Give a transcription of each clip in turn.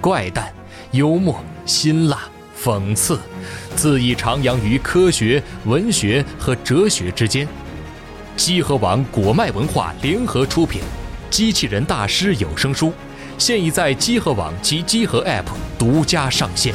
怪诞、幽默、辛辣、讽刺，恣意徜徉于科学、文学和哲学之间。机核网果麦文化联合出品，《机器人大师》有声书，现已在机核网及机核 App 独家上线。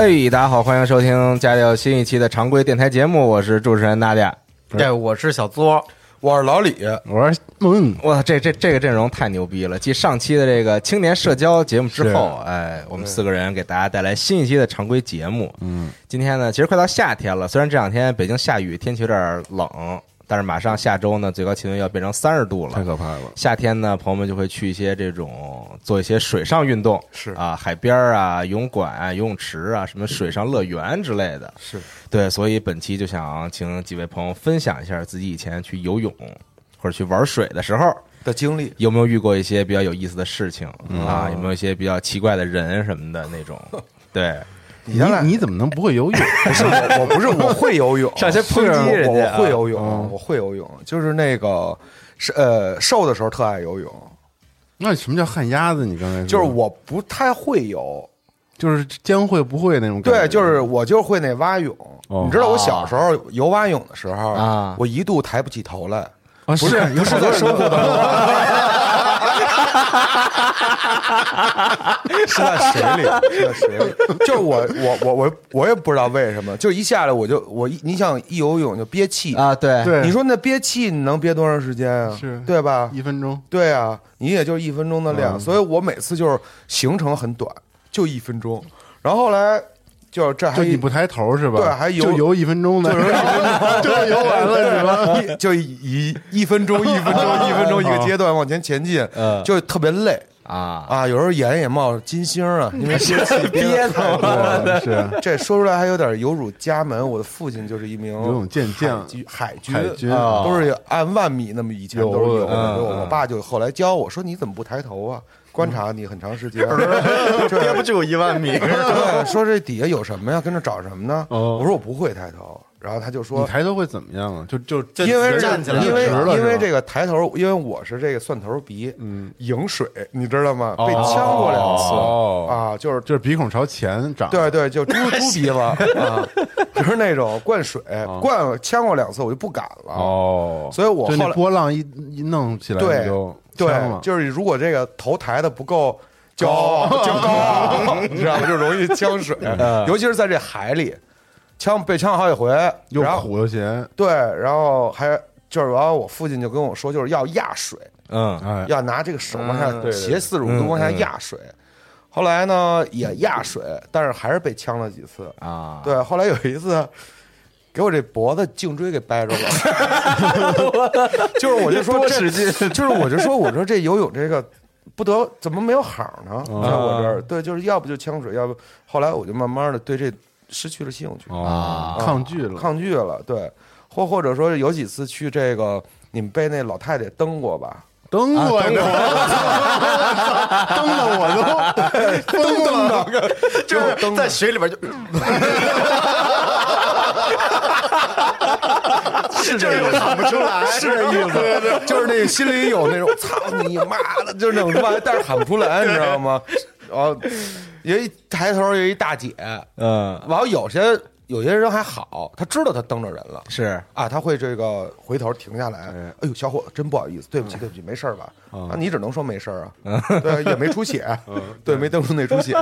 哎，大家好，欢迎收听家里有新一期的常规电台节目，我是主持人娜姐。对，我是小作，我是老李，我是，嗯，哇，这这这个阵容太牛逼了！继上期的这个青年社交节目之后，哎，我们四个人给大家带来新一期的常规节目。嗯，今天呢，其实快到夏天了，虽然这两天北京下雨，天气有点冷，但是马上下周呢，最高气温要变成三十度了，太可怕了。夏天呢，朋友们就会去一些这种做一些水上运动，是啊，海边啊、游泳馆啊、游泳池啊、什么水上乐园之类的。是对，所以本期就想请几位朋友分享一下自己以前去游泳或者去玩水的时候，的经历，有没有遇过一些比较有意思的事情、嗯啊？有没有一些比较奇怪的人什么的那种？对，你原来你怎么能不会游泳？不是我，我不是我会游泳，上先抨击人家啊我我会游泳，嗯我会游泳，就是那个是呃瘦的时候特爱游泳，那什么叫旱鸭子？你刚才说就是我不太会游，就是将会不会那种感觉对，就是我就会那蛙泳。哦你知道我小时候游蛙泳的时候啊我一度抬不起头来，啊，不是不是在生活当中，是在水里，是在水里。就是我我我我我也不知道为什么，就一下来我就我一你想一游泳就憋气啊，对对你说那憋气你能憋多长时间啊？是对吧？一分钟，对啊，你也就一分钟的量，嗯所以我每次就是行程很短，就一分钟。然后后来就这还就你不抬头是吧？对还游就游一分钟呢，就是游完了是吧？就以一分钟一分钟一分钟一个阶段往前前进，嗯就特别累啊，啊。有时候眼也冒金星啊，因为憋气憋的太多了。是这说出来还有点有辱家门。我的父亲就是一名游泳健将海军，海军海军啊都是按万米那么以前都是有的。我爸就后来教我说：“你怎么不抬头啊？观察你很长时间，跌不就一万米。对，说这底下有什么呀？跟着找什么呢？哦我说我不会抬头，然后他就说你，抬头会怎么样啊？就就就因为站起来因为因为这个抬头，因为我是这个蒜头鼻，嗯，迎水，你知道吗？哦。被呛过两次。哦。啊，就是就是鼻孔朝前长，对对，就猪 猪鼻子 啊，就是那种灌水灌呛过两次，我就不敢了。哦，所以我后来波浪一一弄起来对对，就是如果这个头抬的不够骄傲，就高，你知道吗？就容易呛水，尤其是在这海里，呛被呛好几回，又然后苦又咸，对，然后还就是完了，我父亲就跟我说，就是要压水，嗯哎，要拿这个手往下斜四十五度往下压水。后来呢也压水，但是还是被呛了几次。啊，对，后来有一次。给我这脖子颈椎给掰着了，就是我就说这，就是我就说我说这游泳这个不得怎么没有好呢？嗯在我这儿，对，就是要不就呛水，要不后来我就慢慢的对这失去了兴趣，啊，抗拒了，抗拒了，对，或或者说有几次去这个，你们被那老太太蹬过吧？蹬过呀，蹬的 我都 蹬了，就是蹬在水里边就 是这个喊不出来，是这意思，就是那个心里有那种操你妈的，就是那种哇，但是喊不出来，你知道吗？然后有一抬头有一大姐，嗯，完后有些有些人还好，他知道他蹬着人了。是啊，他会这个回头停下来，哎呦，小伙子，真不好意思，对不起，对不起，没事儿吧？啊，你只能说没事儿啊，对，也没出血，对，没蹬出那出血。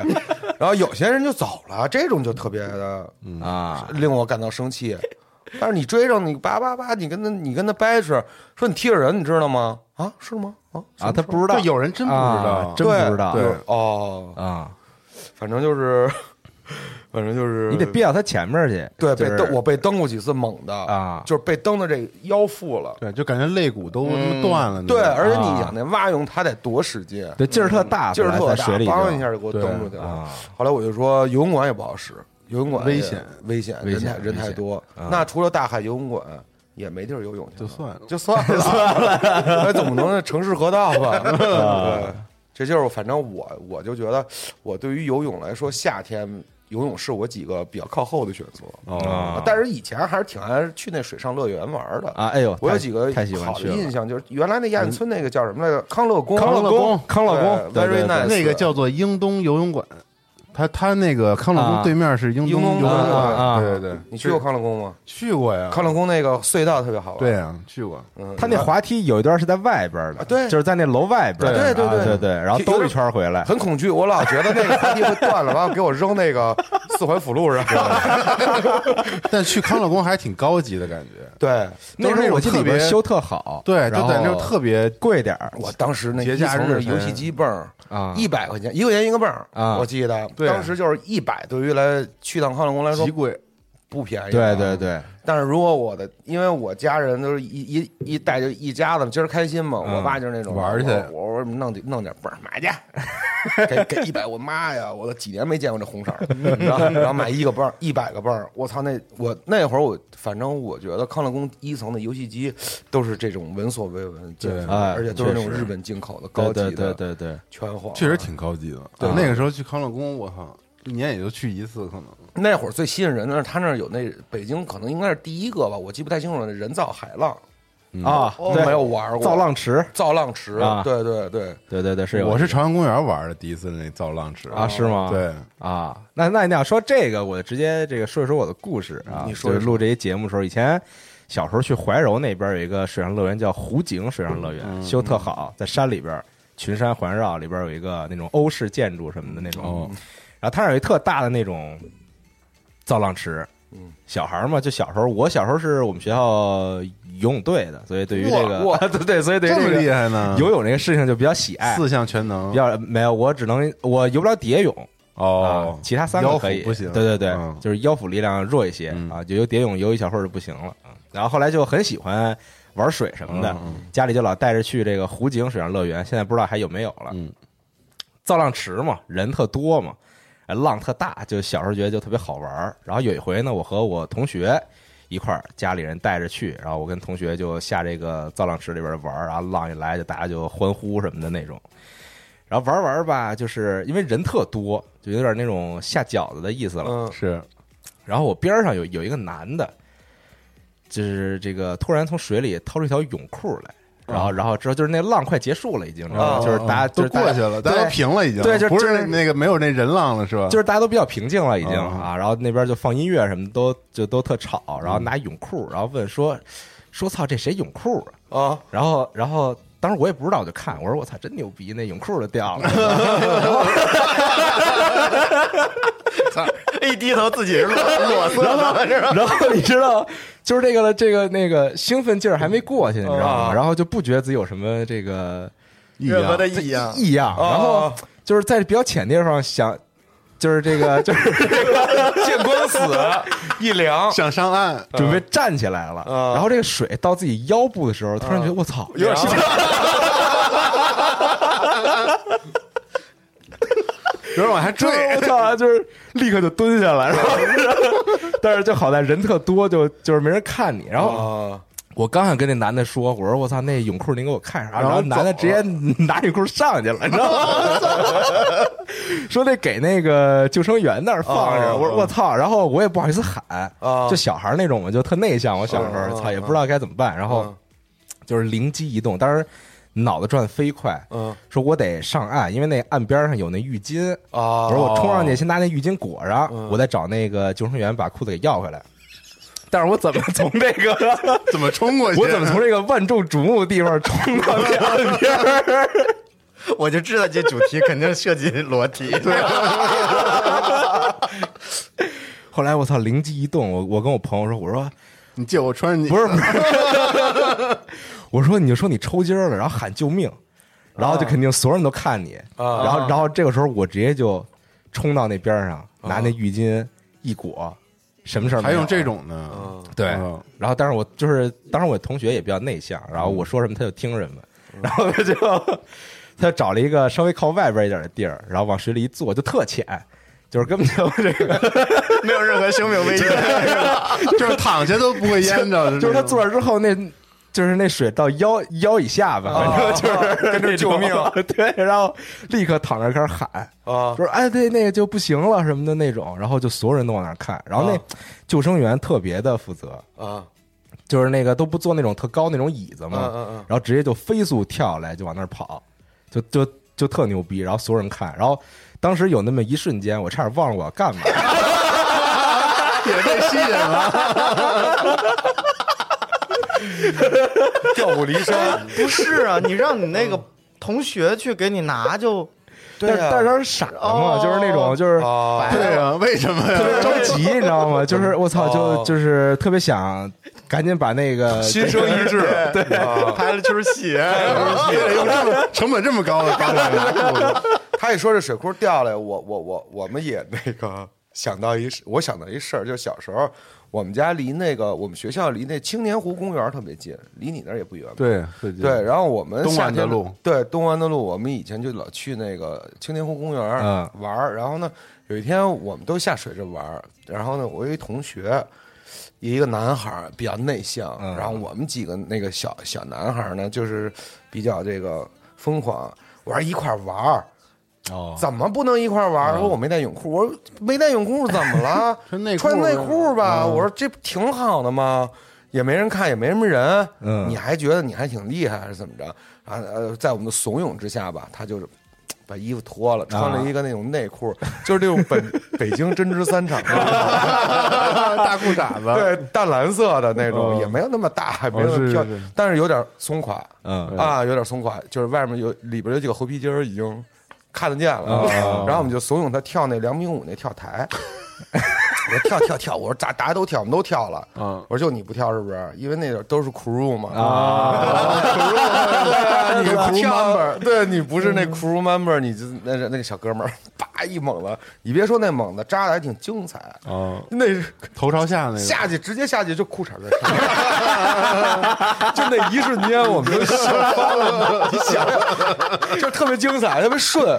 然后有些人就走了，这种就特别的啊，令我感到生气。但是你追上你叭叭叭，你跟他你跟他掰扯，说你踢着人，你知道吗？啊，是吗？啊啊，他不知道，有人真不知道。啊真不知道，对哦，啊，反正就是，反正就是。你得憋到他前面去，对，就是被蹬，我被蹬过几次猛的啊。就是被蹬的这腰腹了。对，就感觉肋骨都他妈断了，对，而且你啊。想那蛙泳，他得多使劲，对劲儿特大，劲儿特大，梆一下就给我蹬出去了。啊。后来我就说游泳馆也不好使，游泳馆危险。危险，危险人太人太多。啊。那除了大海游泳馆，也没地儿游泳去，就算了。就算了，算 了，那总不能城市河道吧？啊 对，这就是反正我我就觉得，我对于游泳来说，夏天游泳是我几个比较靠后的选择。啊但是以前还是挺爱去那水上乐园玩的。啊，哎呦，我有几个太喜欢好，的印象，就是原来那亚运村那个叫什么来着？康乐宫，康乐宫，康乐宫。对对 very 对。nice 那个叫做英东游泳馆，他他那个康乐啊。宫对面是英东英东游泳啊馆，啊。对对对，你去过康乐宫吗？去过呀，康乐宫那个隧道特别好玩。对呀，去过，嗯，他那滑梯有一段是在外边的，啊对。就是在那楼外边，对对对啊对对，然后兜一圈回来，很恐惧，我老觉得那个滑梯会断了，完了给我扔那个四环辅路上。但去康乐宫还挺高级的感觉，对，那时候我记得里边特别修特好，对，就然在那后特别贵点儿我当时那节一层的假日才游戏机泵儿啊。一百块钱，一块钱一个泵儿啊。我记得对。当时就是一百，对于来去趟康乐宫来说极贵，不便宜。对对。对，但是如果我的，因为我家人都是一一一带就一家子，今儿开心嘛，嗯我爸就是那种玩去。我我我弄点弄点泵儿买去，给给一百，我妈呀，我都几年没见过这红色儿，然后然后买一个泵儿，一百个泵儿，我操，那我那会儿我反正我觉得康乐宫一层的游戏机都是这种闻所未闻，对哎而且都是那种日本进口的高级对的，对对对对，全黄，确实挺高级的。对。那个时候去康乐宫，我操，一年也就去一次，可能那会儿最吸引人的是他那儿有那北京可能应该是第一个吧，我记不太清楚了，那人造海浪啊，对没有玩过造浪池，造浪池啊对对对，对对对，是有我是朝阳公园玩的第一次那造浪池啊，是吗？对，啊，那那你要说这个，我就直接这个说一说我的故事啊。你说说就是录这些节目的时候，以前小时候去怀柔那边有一个水上乐园叫湖景水上乐园，修特好，在山里边，群山环绕，里边有一个那种欧式建筑什么的那种。哦然后他那儿有一特大的那种造浪池。嗯，小孩儿嘛，就小时候，我小时候是我们学校游泳队的，所以对于这个，哇 对对，所以对于这么这个厉害呢？游泳这个事情就比较喜爱。四项全能比较没有，我只能我游不了蝶泳，哦啊，其他三个腰可以，不行对对对，嗯就是腰腹力量弱一些、嗯啊，就游蝶泳游一小会儿就不行了啊。然后后来就很喜欢玩水什么的，家里就老带着去这个湖景水上乐园，现在不知道还有没有了。嗯造浪池嘛，人特多嘛，呃浪特大，就小时候觉得就特别好玩儿。然后有一回呢，我和我同学一块儿，家里人带着去，然后我跟同学就下这个造浪池里边玩儿，然后浪一来就大家就欢呼什么的那种。然后玩儿玩儿吧，就是因为人特多，就有点那种下饺子的意思了。嗯，是然后我边上有有一个男的，就是这个突然从水里掏出一条泳裤来，然后然后之后就是那浪快结束了，已经，知道就是大家都过去了，大家都平了已经，对就不是是那个没有那人浪了是吧？就是大家都比较平静了，已经嗯啊，然后那边就放音乐什么都就都特吵，然后拿泳裤，然后问说说操这谁泳裤啊？啊，然后然后当时我也不知道，我就看我说我操真牛逼，那泳裤都掉了，一低头自己是裸裸色的，然后你知道就是这个这个那个兴奋劲儿还没过去，你知道吗？啊然后就不觉得自己有什么这个异任何样的异样，异样，然后就是在比较浅的地方想。就是这个，就是这个见光死 一凉，想上岸，准备站起来了，嗯。然后这个水到自己腰部的时候，突然觉得我操，有点 有人往下坠，我操，就是立刻就蹲下来，但是就好在人特多，就就是没人看你。然后啊，我刚想跟那男的说，我说我操，那泳裤您给我看啥？然后男的直接拿泳裤上去了，你知道吗？说得给那个救生员那儿放着。啊我说我操，然后我也不好意思喊，啊就小孩那种嘛，就特内向。我小时候啊操也不知道该怎么办，然后嗯就是灵机一动，当时脑子转得飞快，嗯说我得上岸，因为那岸边上有那浴巾。啊，我说我冲上去，先拿那浴巾裹上，嗯我再找那个救生员把裤子给要回来。但是我怎么从这个，怎么冲过去？我怎么从这个万众瞩目的地方冲到 边儿？我就知道这主题肯定涉及裸体。对，后来我操，灵机一动，我我跟我朋友说，我说你借我穿你不是，不是我说你就说你抽筋了，然后喊救命，然后就肯定所有人都看你，啊然后然后这个时候我直接就冲到那边上，拿那浴巾一裹，什么事儿还用这种呢？嗯对嗯，然后但是我就是当时我同学也比较内向，然后我说什么他就听什么，然后他就他就找了一个稍微靠外边一点的地儿，然后往水里一坐，就特浅。就是根本就这个，没有任何生命危险。就是躺下都不会淹着，就是他坐那之后，那就是那水到腰腰以下吧，反正就是 跟着救命，对，然后立刻躺那开始喊，啊说哎对那个就不行了什么的那种，然后就所有人都往那儿看，然后那啊救生员特别的负责，啊就是那个都不坐那种特高那种椅子嘛，嗯嗯嗯然后直接就飞速跳下来就往那儿跑，就就就特牛逼，然后所有人看，然后当时有那么一瞬间，我差点忘了我要干嘛，也被吸引了。调虎离山，不是啊，你让你那个同学去给你拿就，对啊。但是但是傻了嘛，哦。就是那种就是。啊，对啊，为什么特别？着急，你知道吗？就是我操，就哦就是特别想赶紧把那个心生一志，对拍了出戏。也用这么成本这么高的方法？拿裤子，他一说这水库掉了，我我我我们也那个想到一，我想到一事儿，就是小时候我们家离那个我们学校离那青年湖公园特别近，离你那儿也不远吧。对然后我们东湾的夏天路，对东安的路，我们以前就老去那个青年湖公园嗯玩儿。然后呢，有一天我们都下水这玩儿，然后呢，我有一同学，一个男孩比较内向，嗯然后我们几个那个小小男孩呢，就是比较这个疯狂，我说一块玩儿。哦，怎么不能一块玩？儿？说我没带泳裤，我说没带泳裤怎么了？穿内裤穿内裤吧。嗯。我说这不挺好的吗？也没人看，也没什么人，嗯。你还觉得你还挺厉害，还是怎么着？啊呃，在我们的怂恿之下吧，他就是把衣服脱了，穿了一个那种内裤，就是那种本 北京针织三厂的。大裤衩子，对淡蓝色的那种，嗯。也没有那么大，也没有那么漂是是，但是有点松垮。嗯。啊，有点松垮，就是外面有里边有几个猴皮筋儿已经看得见了，哦 然后我们就怂恿他跳那两米五那跳台。我说跳跳跳，我说咋大家都跳，我们都跳了。嗯我说就你不跳是不是？因为那都是 crew 嘛。啊，你你 crew 跳 member，对你不是那 crew member，你就那那个小哥们儿，叭一猛子，你别说那猛子扎的还挺精彩，啊，那头朝下那个，下去直接下去就裤衩在上，就那一瞬间我们就笑翻了，你想想，就特别精彩，特别顺，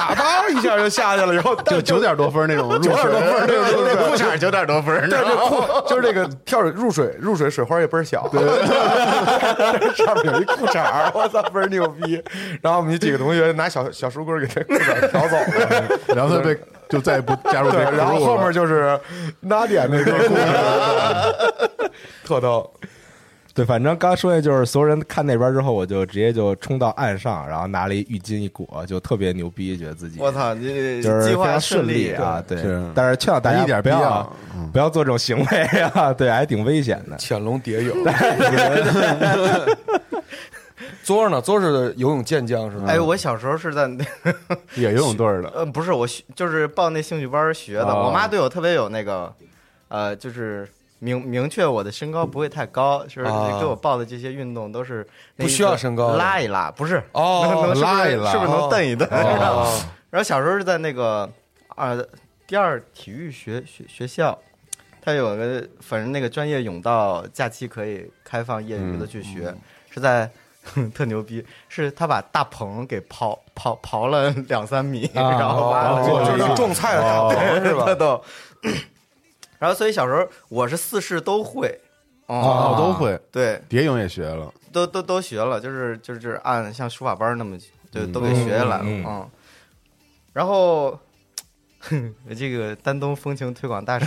啊吧一下就下去了，然后就九点多分那种入九点多分儿那个入水裤衩九点多分对，就是这个跳水入水入水水花也倍儿小，上面有一裤衩，我操，倍儿牛逼。然后我们几个同学拿小小书棍给这裤衩挑走了，然后他被就再也不加入这对，个然后后面就是拿点那个故事，特逗。对，反正刚说的就是所有人看那边之后，我就直接就冲到岸上，然后拿了一浴巾一裹，就特别牛逼，觉得自己我操，这就是非计划常顺利啊，对。但是劝导大家一点不要不要做这种行为啊，对，还挺危险的。潜龙蝶泳。作儿呢？作儿是游泳健将是吧？哎，我小时候是在那 也游泳队的，呃，不是我学，就是报那兴趣班学的。哦我妈对我特别有那个，呃，就是明明确我的身高不会太高，就是？啊。给我报的这些运动都是不需要身高拉一拉，不是。哦 能拉一拉。是不是能蹬一蹬？哦。然后小时候是在那个啊第二体育学学学校，他有个反正那个专业泳道假期可以开放业余的去学，是在 特牛逼，是他把大棚给刨刨刨了两三米，啊然后挖了哦就是种菜的大棚是吧？特？逗。然后所以小时候我是四式都会，哦，哦，都会，对，蝶泳也学了，都都都学了，就是就是就是按像书法班那么就都给学下来了，嗯嗯嗯。然后，这个丹东风情推广大使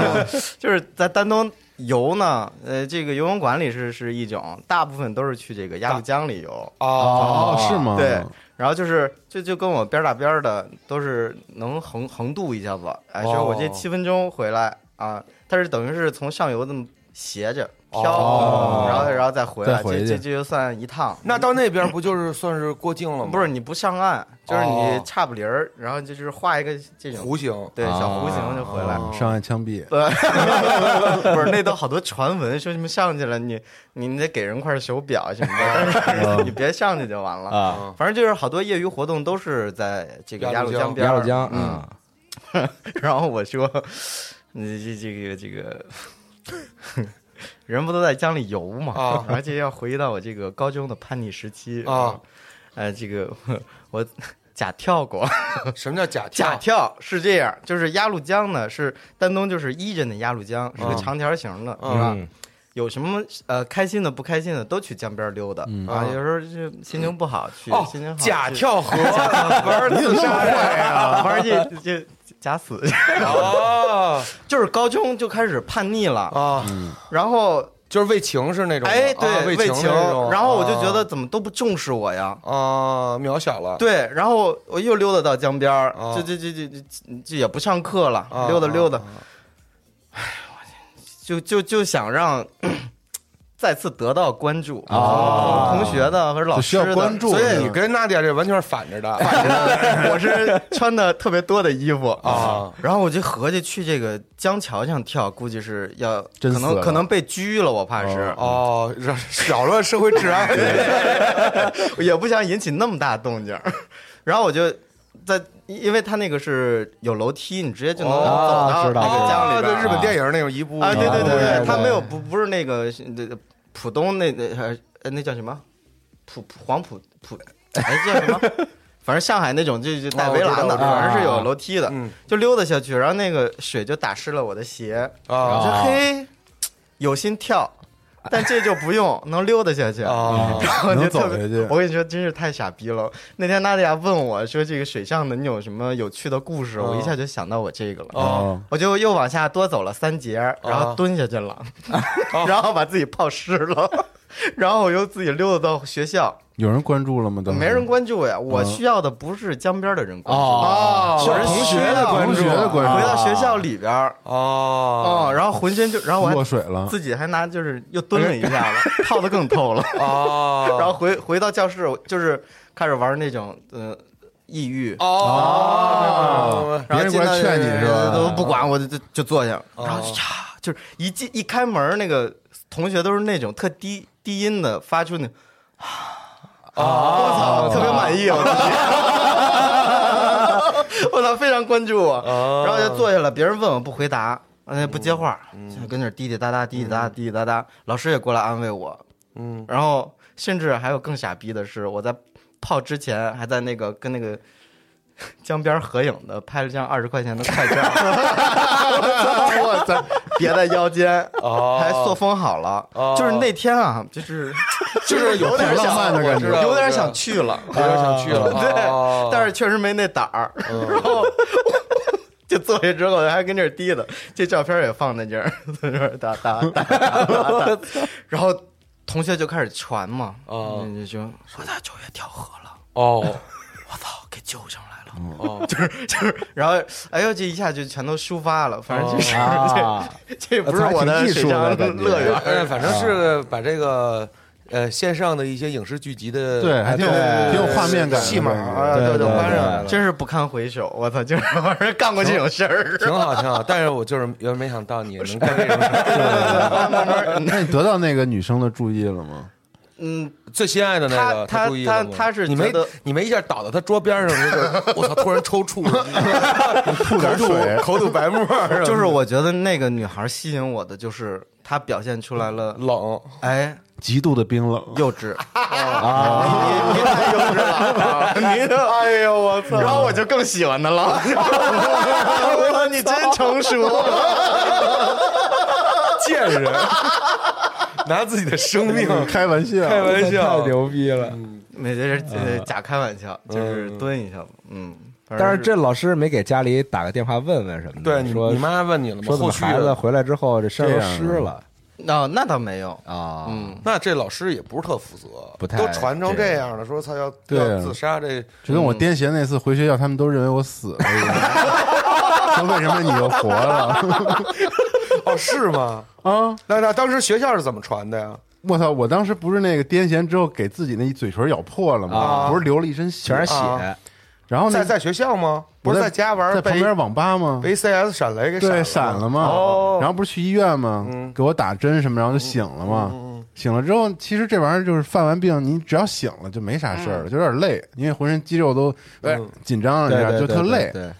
就是在丹东游呢，呃，这个游泳馆里是是一种，大部分都是去这个鸭绿江里游。哦，哦，是吗？对，然后就是就就跟我边打边的都是能横横渡一下子，哎，说我这哦。七分钟回来啊，它是等于是从上游这么斜着飘，哦然后然后再回来，回这这这就算一趟。那到那边不就是算是过境了吗？不是你不上岸，就是你哦差不离儿，然后就是画一个这种弧形，对小弧形就回来。哦上岸枪毙，不是那都好多传闻说什么上去了你你得给人块手表什么的，但是 你别上去就完了。啊，反正就是好多业余活动都是在这个鸭绿江江边儿鸭绿江嗯，啊，然后我说，你这这个这个，人不都在江里游嘛？啊 而且要回忆到我这个高中的叛逆时期啊，呃，这个我假跳过，什么叫假假跳？是这样，就是鸭绿江呢是丹东就是一人的鸭绿江，是个嗯长条形的，嗯是吧？嗯有什么呃开心的不开心的都去江边溜达、啊，有时候就心情不好去，哦心情好，假跳河。玩自杀呀，玩这这假死，哦。就是高中就开始叛逆了，啊，然后就是为情是那种吗，哎啊为情，然后我就觉得啊怎么都不重视我呀。啊渺小了，对，然后我又溜达到江边儿，啊就就就就就就也不上课了，啊溜达溜达。啊，就就就想让再次得到关注啊同学的和老就需要师的关注所以你跟娜迪亚这完全是反着的反着 我是穿的特别多的衣服啊，然后我就合计去这个江桥上跳，估计是要可能可能被拘了，我怕是，哦，扰扰乱社会治安，也不想引起那么大动静。然后我就在，因为它那个是有楼梯，你直接就能走哦到那个江里啊边日本电影那种一部啊，对对对对对它没有不不是那个那浦东那那呃那叫什么？浦浦黄浦浦哎叫什么？反正上海那种就就带围栏的，反正是有楼梯的，嗯。就溜达下去，然后那个水就打湿了我的鞋，我啊说嘿，有心跳，但这就不用，能溜达下去。啊 然后就能走特别去我跟你说，真是太傻逼了。那天娜迪亚问我说：“这个水上的你有什么有趣的故事？”我一下就想到我这个了。哦我就又往下多走了三节，然后蹲下去了，然后把自己泡湿了，然后我又自己溜达到学校，有人关注了吗？当时没人关注呀。我需要的不是江边的人关注，哦我是同学的关注回到学校里边儿，哦哦，然后浑身就，然后我水了，自己还拿就是又蹲了一下子，泡的更透了。哦，然后回回到教室，就是开始玩那种呃抑郁，哦，然后别人过来劝你是吧都不管，我就就就坐下，然后就呀，就是一进一开门，那个同学都是那种特低低音的发出那啊，我操，特别满意，我自己，我操，非常关注我，然后就坐下了，别人问我不回答，哎不接话，就跟那滴滴答答滴滴答答滴滴答答，老师也过来安慰我，嗯，然后甚至还有更傻逼的是，我在泡之前还在那个跟那个 江边合影的，拍了张二十块钱的快照，我操，别在腰间，哦。还塑封好了。哦。就是那天啊，就是 就是有点浪漫的感觉。有点想去了，有点想去了，哦。对，但是确实没那胆儿，然后。就坐下之后还跟这儿滴的，这照片也放在这儿，在这儿哒哒哒哒哒哒，然后同学就开始传嘛，哦。就就说他九月跳河了，哦。我操，给救上来了，哦，就是，然后哎呦，这一下就全都抒发了，反正就是、啊，这这不是我的水上乐园，呃，反正是把这个呃线上的一些影视剧集的对，还挺有挺有画面感戏码啊，都都对对搬上来了，真是不堪回首，我操，就是玩意儿干过这种事儿，挺好挺好。但是我就是原没想到你能干这种事儿。慢慢那你得到那个女生的注意了吗？嗯，最心爱的那个，他他他是你没你没一下倒到他桌边上，那个我操，突然抽搐，吐点水口吐白沫，就是我觉得那个女孩吸引我的，就是她表现出来了，冷哎，极度的冰冷。幼稚，啊，你你太幼稚了，你哎呦我操！然后我就更喜欢她了。我说你真成熟，贱人，拿自己的生命 开玩笑，开玩笑太，牛逼了！没这是呃假开玩笑，就是蹲一下吧。嗯，但是这老师没给家里打个电话问问什么的，对你说你妈问你了吗？说孩子回来之后这身上都湿了哦，那倒没有。啊？嗯，那这老师也不是特负责，不太都传成这样了，说他要要自杀，这就跟我癫痫那次回学校，他们都认为我死了一样，说为什么你又活了？哦是吗？啊！那那当时学校是怎么传的呀？我操！我当时不是那个癫痫之后给自己那一嘴唇咬破了吗？啊不是流了一身血全是血啊然后那在在学校吗？不我是在家玩，在旁边网吧吗？被 CS 闪雷给对，闪闪了吗。哦然后不是去医院吗？嗯给我打针什么，然后就醒了嘛。嗯醒了之后，其实这玩意儿就是犯完病，你只要醒了就没啥事儿了，就有点累，因为浑身肌肉都紧张了，你知道对对对就特累。对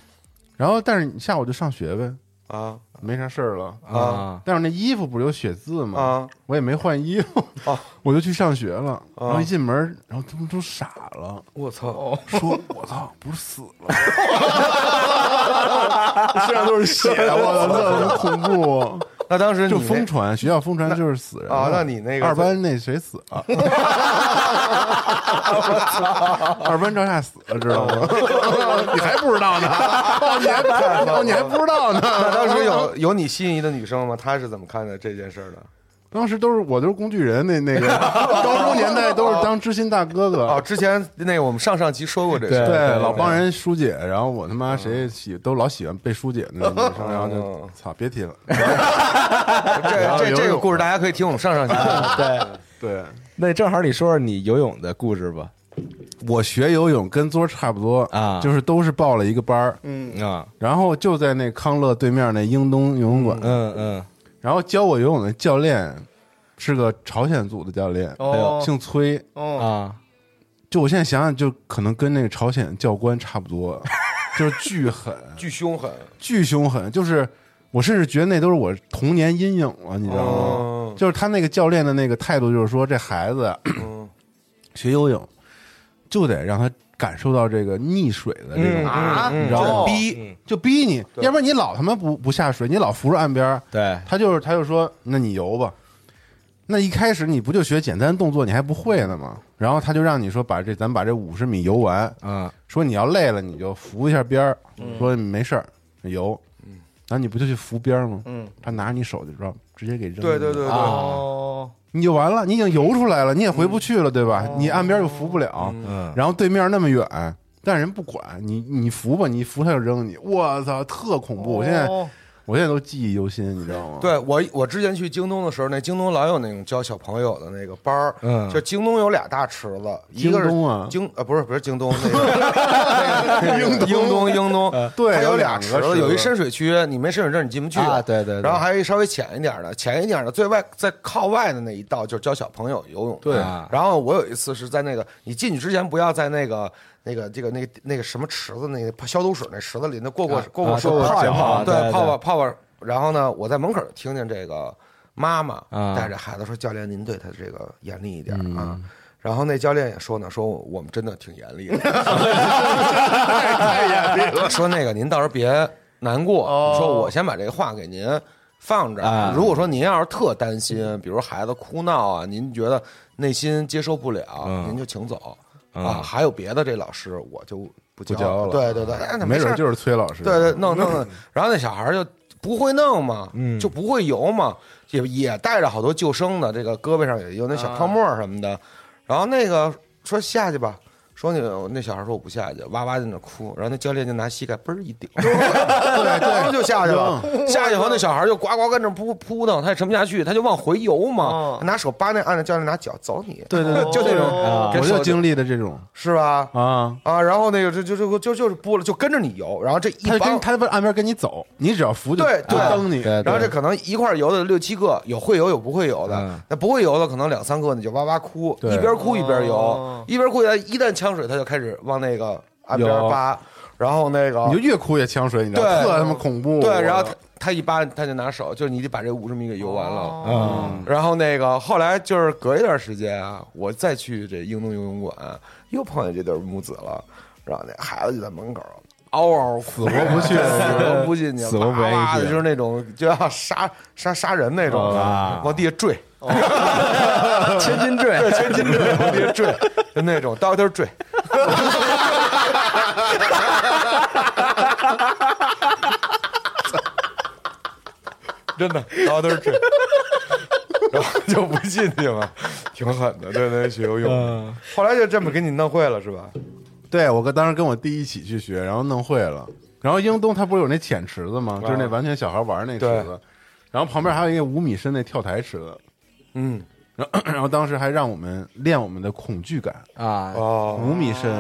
然后，但是你下午就上学呗，啊没啥事儿了。啊但是那衣服不是有血渍吗？啊我也没换衣服，啊 我就去上学了。啊然后一进门，然后他们都傻了，我操！说：“我操，不是死了，身上都是血，我操，很恐怖。”那当时你就疯传，学校疯传就是死人了啊那你那个二班那谁死了？二班赵夏死了，知道吗？你还不知道呢？哦，你还哦，你还不知道呢？那当时有有你心仪的女生吗？她是怎么看待这件事的？当时都是我都是工具人，那那个 高中年代都是当知心大哥哥。哦，之前那个我们上上期说过这事，对对，老帮人疏解，然后我他妈谁喜都老喜欢被疏解那种女生，然后就嗯操，别提了。这这这个故事大家可以听我们上上期。对。对，那正好你说说你游泳的故事吧。我学游泳跟昨儿差不多啊就是都是报了一个班儿，嗯，啊，然后就在那康乐对面那英东游泳馆，嗯嗯然后教我游泳的教练是个朝鲜族的教练，哦姓崔。哦，啊，就我现在想想，就可能跟那个朝鲜教官差不多，就是巨狠，巨凶狠，巨凶狠。就是我甚至觉得那都是我童年阴影了，你知道吗？嗯就是他那个教练的那个态度，就是说这孩子嗯 学游泳就得让他感受到这个溺水的这种，啊你知道逼就逼你，要不然你老他妈不不下水，你老扶着岸边儿，对，他就是他就说，那你游吧。那一开始你不就学简单动作，你还不会呢吗？然后他就让你说把这咱把这五十米游完，嗯。说你要累了你就扶一下边儿，说没事儿游，然后你不就去扶边儿吗？嗯，他拿着你手就知道直接给扔，对对对，对，哦，你就完了，你已经游出来了，你也回不去了，对吧？你岸边又扶不了，嗯，然后对面那么远，但人不管你，你扶吧，你扶他就扔你，我操，特恐怖！我现在哦我现在都记忆犹新，你知道吗？对我我之前去京东的时候，那京东老有那种教小朋友的那个班儿，嗯就京东有俩大池子，一个是京东啊京呃不是不是京东那个 那个英东英东，对它有俩池子，有一深水区，你没深水证你进不去啊对对对然后还有一稍微浅一点的，浅一点的最外在靠外的那一道就是教小朋友游泳的，对啊然后我有一次是在那个你进去之前不要在那个。那个这个那个那个什么池子，那个消毒水那池子里，那过过啊过过手啊过过脚泡一泡，对对泡泡泡泡。然后呢，我在门口听见这个妈妈啊带着孩子说：“教练，您对他这个严厉一点嗯啊。”然后那教练也说呢，说我们真的挺严厉的，太严厉了。说那个您到时候别难过，哦说我先把这个话给您放着。啊如果说您要是特担心，比如孩子哭闹啊，您觉得内心接受不了，嗯您就请走嗯啊。还有别的这老师，我就不教了对对对，没准就是崔老师。对对，弄弄 弄，然后那小孩就不会弄嘛，嗯就不会游嘛，也也带着好多救生的，这个胳膊上也有那小泡沫什么的。然后那个说下去吧，说那个那小孩说我不下去，哇哇在那哭。然后那教练就拿膝盖嘣儿一顶，对对，就下去了。下去以后那小孩就呱呱跟那扑扑腾，他也沉不下去，他就往回游嘛哦，拿手扒那按着教练拿脚走你，对对对，就那种我就经历的这种是吧？啊。啊，然后那个就就就就就是扑了，就跟着你游，然后这一他就跟帮他在岸边跟你走，你只要扶就就蹬你。然后这可能一块游的六七个，有会游有不会游的。嗯那不会游的可能两三个，你就哇哇哭，对一边哭一边游，哦一边哭一边一旦呛水，他就开始往那个岸边扒，然后那个你就越哭越呛水，你知道，吗特他妈恐怖。对，然后他他一扒他就拿手，就是你得把这五十米给游完了。嗯然后那个后来就是隔一段时间啊，我再去这英东游泳馆，又碰见这对母子了，然后那孩子就在门口嗷嗷死活不去 死活不进去，死活不愿意去哇哇的就是那种就要杀杀杀人那种的，啊往地下坠，千斤坠，对，千斤坠 蝴蝶坠，就那种刀刀坠。真的刀刀坠，然后就不进去嘛，挺狠的，对对，学游泳。后来就这么给你弄会了是吧？对我跟当时跟我弟一起去学，然后弄会了。然后英东他不是有那浅池子吗？就是那完全小孩玩那池子，然后旁边还有一个五米深那跳台池子。嗯，然后 然后当时还让我们练我们的恐惧感，啊，哦，五米深，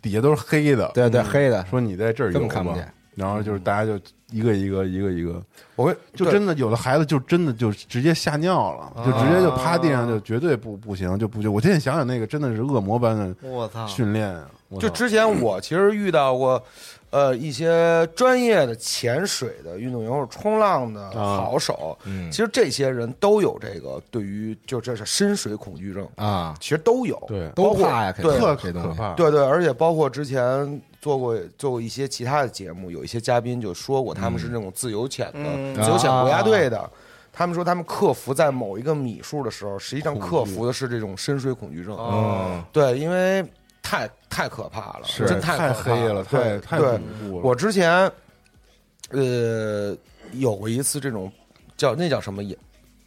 底下都是黑的。对对，黑的，说你在这儿根本看不见。然后就是大家就一个一个一个一个，我跟对就真的有的孩子就真的就直接吓尿了，就直接就趴地上，就绝对不不行，就不就我现在想想那个真的是恶魔般的我操！训练啊，我操。就之前我其实遇到过，呃，一些专业的潜水的运动员或者冲浪的好手，嗯其实这些人都有这个对于就这是深水恐惧症，啊，其实都有，对都怕呀，肯定特这东西，可怕，对对，而且包括之前做过做过一些其他的节目，有一些嘉宾就说过他们是那种自由潜的、嗯自由潜国家队的。他们说，他们克服在某一个米数的时候，实际上克服的是这种深水恐惧症。嗯对，因为太太可怕了，是真太可怕黑了，太太恐怖了。我之前，呃，有过一次这种叫那叫什么也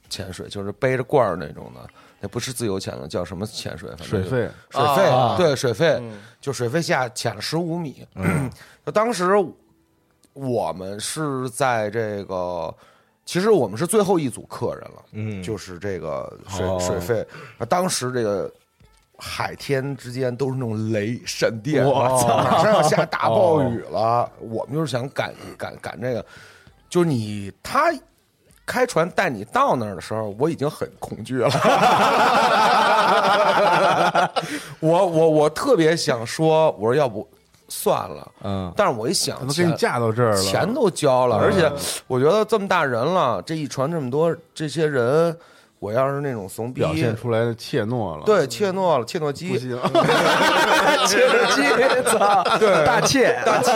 潜水，就是背着罐儿那种的，那不是自由潜的，叫什么潜水？反正水费，水费，啊对水费，嗯就水费下潜了十五米。嗯就当时我们是在这个，其实我们是最后一组客人了，嗯，就是这个水、哦水费。当时这个海天之间都是那种雷闪电，我操马上要下大暴雨了。我们就是想赶赶赶这个，就是你他。开船带你到那儿的时候，我已经很恐惧了。我我我特别想说，我说要不算了，嗯但是我一想，可能给你嫁到这儿了，钱都交了，而且我觉得这么大人了，这一船这么多这些人，我要是那种怂逼，表现出来的怯懦了，对怯懦了，怯懦不鸡，行，切着鸡，操，对大怯，大怯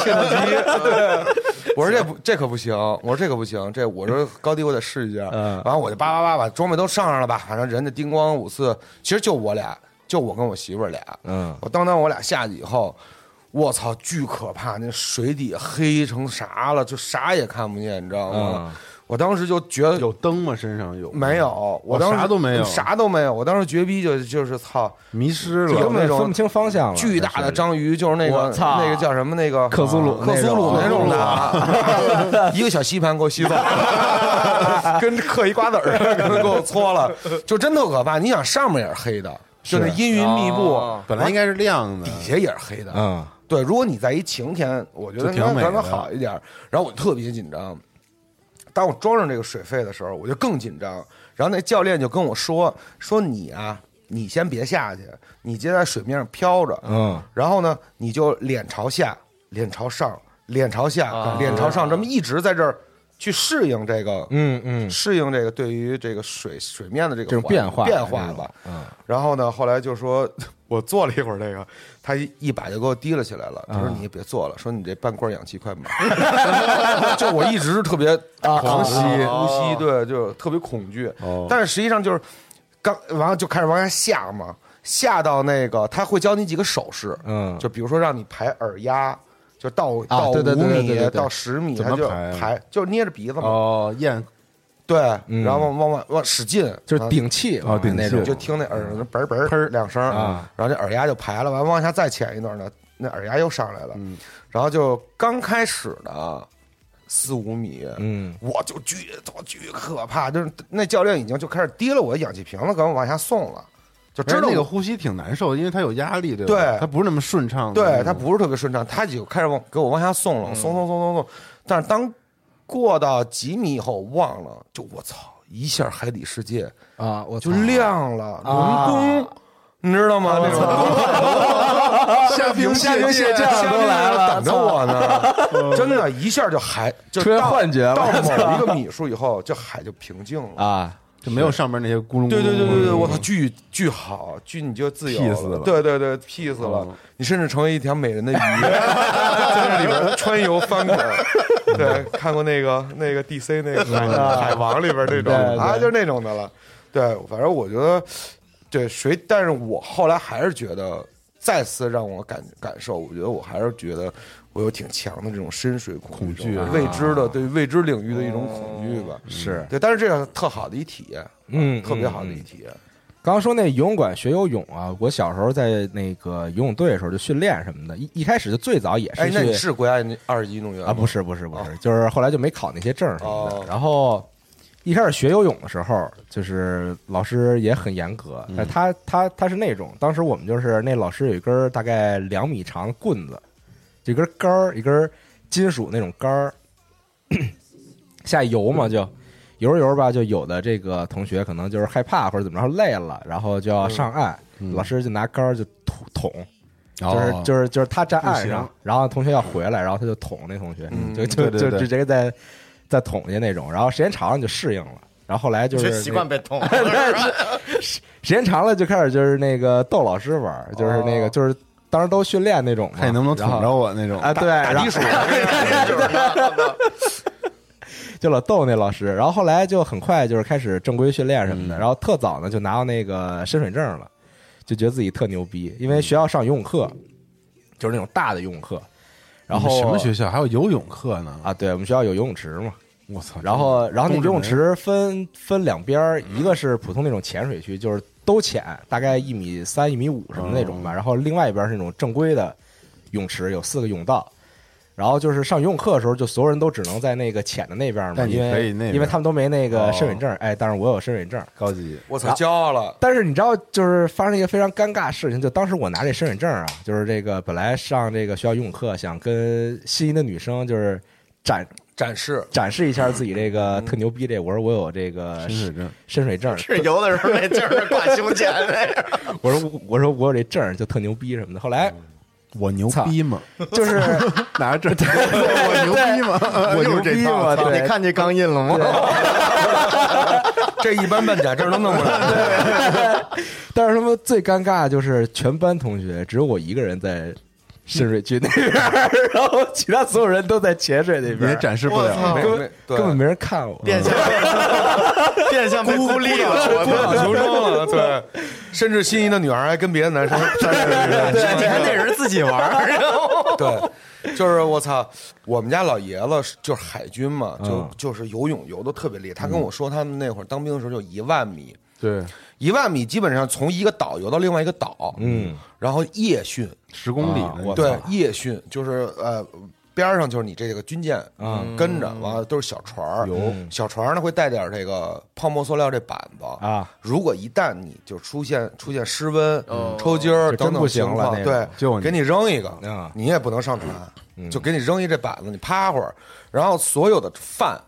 怯懦鸡，对。我说这不这可不行，我说这可不行，这我说高低我得试一下，嗯然后我就叭叭叭把装备都上上了吧，反正人家叮咣五四，其实就我俩，就我跟我媳妇儿俩，嗯我当当我俩下去以后，我操，巨可怕！那水底黑成啥了，就啥也看不见，你知道吗？嗯我当时就觉得有灯吗？身上有没有，我当时、啥都没有。啥都没有。我当时绝逼就就是操，迷失了。那种分不清方向了，巨大的章鱼，就是那个那个叫什么那个克苏鲁克苏鲁那那种种的，一个小吸盘给我吸走，跟嗑一瓜子儿似的给我搓了，就真特可怕。你想上面也是黑的，就那阴云密布。哦，本来应该是亮的，底下也是黑的，嗯对，如果你在一晴天，我觉得可能好一点。然后我特别紧张，当我装上这个水费的时候，我就更紧张。然后那教练就跟我说：“说你啊，你先别下去，你就在水面上飘着，嗯然后呢，你就脸朝下，脸朝上，脸朝下，啊脸朝上，这么一直在这儿去适应这个，嗯嗯，适应这个对于这个水水面的这个这种变化变化吧。嗯然后呢，后来就说，我坐了一会儿这个，他一一把就给我提了起来了。他说：“嗯你别坐了，说你这半罐氧气快满。”就我一直特别狂吸呼吸，对，就特别恐惧。哦但是实际上就是刚完了就开始往下下嘛，下到那个他会教你几个手势，嗯就比如说让你排耳压。就到啊到五米到十米，他就排，就捏着鼻子嘛，哦，咽对，嗯然后往往往往使劲，就是顶气啊顶气那种，就听那耳朵嘣嘣嘣两声啊，然后这耳压就排了，完往下再潜一段呢，那耳压又上来了，嗯然后就刚开始的四五米，嗯我就巨我巨可怕，就是那教练已经就开始提了我的氧气瓶了，给我往下送了，就知知道道那个呼吸挺难受，因为它有压力，对吧？对它不是那么顺畅的。对他不是特别顺畅，他就开始往给我往下送了，送送送送送，但是当过到几米以后，忘了，就我操，一下海底世界啊，我就亮了，啊。龙宫，你知道吗？那种。下冰下冰蟹将都来了。等着我呢，真的，一下就海就出现到幻觉了。到某 一个米数以后，这海就平静了。啊，就没有上面那些咕噜咕噜。对对对对对，我操，巨巨好，巨你就自由了。对对对，peace 了。嗯，你甚至成为一条美人的鱼，在这里边穿游翻滚。对，看过那个那个 DC 那个海海王里边那种啊，就是那种的了。对，反正我觉得，对谁，但是我后来还是觉得，再次让我感感受，我觉得我还是觉得我有挺强的这种深水恐惧恐惧啊未知的对未知领域的一种恐惧吧。是，对，但是这样特好的一体验，嗯特别好的一体验。刚刚说那游泳馆学游泳啊，我小时候在那个游泳队的时候就训练什么的，一一开始就最早也哎，是那你去是国家二级运动员吗啊，不是不是不是，就是后来就没考那些证什么的。哦然后一开始学游泳的时候，就是老师也很严格，但他他他是那种，当时我们就是那老师有一根大概两米长的棍子，就一根杆儿，一根金属那种杆儿，下游嘛就。游着游着吧，就有的这个同学可能就是害怕或者怎么着累了，然后就要上岸，老师就拿杆儿就捅捅，就是哦就是就是他站岸不上行，然后同学要回来，然后他就捅那同学，嗯就就对对对就直接在在捅去那种，然后时间长了就适应了，然后后来就是这习惯被捅，时间长了就开始就是那个逗老师玩儿，就是那个就是当时都训练那种嘛，看你能不能捅后着我那种啊，对，然后打地鼠，就老逗那老师，然后后来就很快就是开始正规训练什么嗯的，然后特早呢就拿到那个深水证了，就觉得自己特牛逼，因为学校上游泳课，就是那种大的游泳课，然后什么学校还有游泳课呢？啊？对，我们学校有游泳池嘛，我操！然后然后那游泳池分分两边儿，一个是普通那种浅水区，就是都浅，大概一米三、一米五什么那种吧，嗯然后另外一边是那种正规的泳池，有四个泳道。然后就是上游泳课的时候，就所有人都只能在那个浅的那边嘛，因为可以那因为他们都没那个哦深水证，哎，但是我有深水证。高级，我操，骄傲了。但是你知道，就是发生一个非常尴尬的事情，就当时我拿这深水证啊，就是这个本来上这个学校游泳课，想跟心仪的女生就是展展示展示一下自己这个特牛逼这，我说我有这个深水证深水证，是游的时候那劲儿挂胸前那样。我说我说我有这证就特牛逼什么的。后来我牛逼吗？就是 拿着 这，我牛逼吗？我牛逼吗？你看这钢印了吗？这一般办假证都弄不来。但是他们最尴尬的就是全班同学只有我一个人在深水区那边，然后其他所有人都在潜水那边，也展示不了。根本没对根本没人看我。变相 变相被孤立了，我孤岛求生了，对，甚至心仪的女孩还跟别的男生 在那这你还得人自己玩，然后对，就是我操，我们家老爷子就是海军嘛，就嗯就是游泳游的特别厉害。他跟我说，他们那会儿当兵的时候就一万米，对，一万米基本上从一个岛游到另外一个岛，嗯，然后夜训，十公里啊呢，我对操，夜训就是呃。边上就是你这个军舰，嗯。跟着完了都是小船儿。有。小船儿呢会带点这个泡沫塑料这板子。啊，如果一旦你就出现出现失温、抽筋儿等等情况，对，就给你扔一个啊，你也不能上船，就给你扔一这板子，你趴会儿，然后所有的饭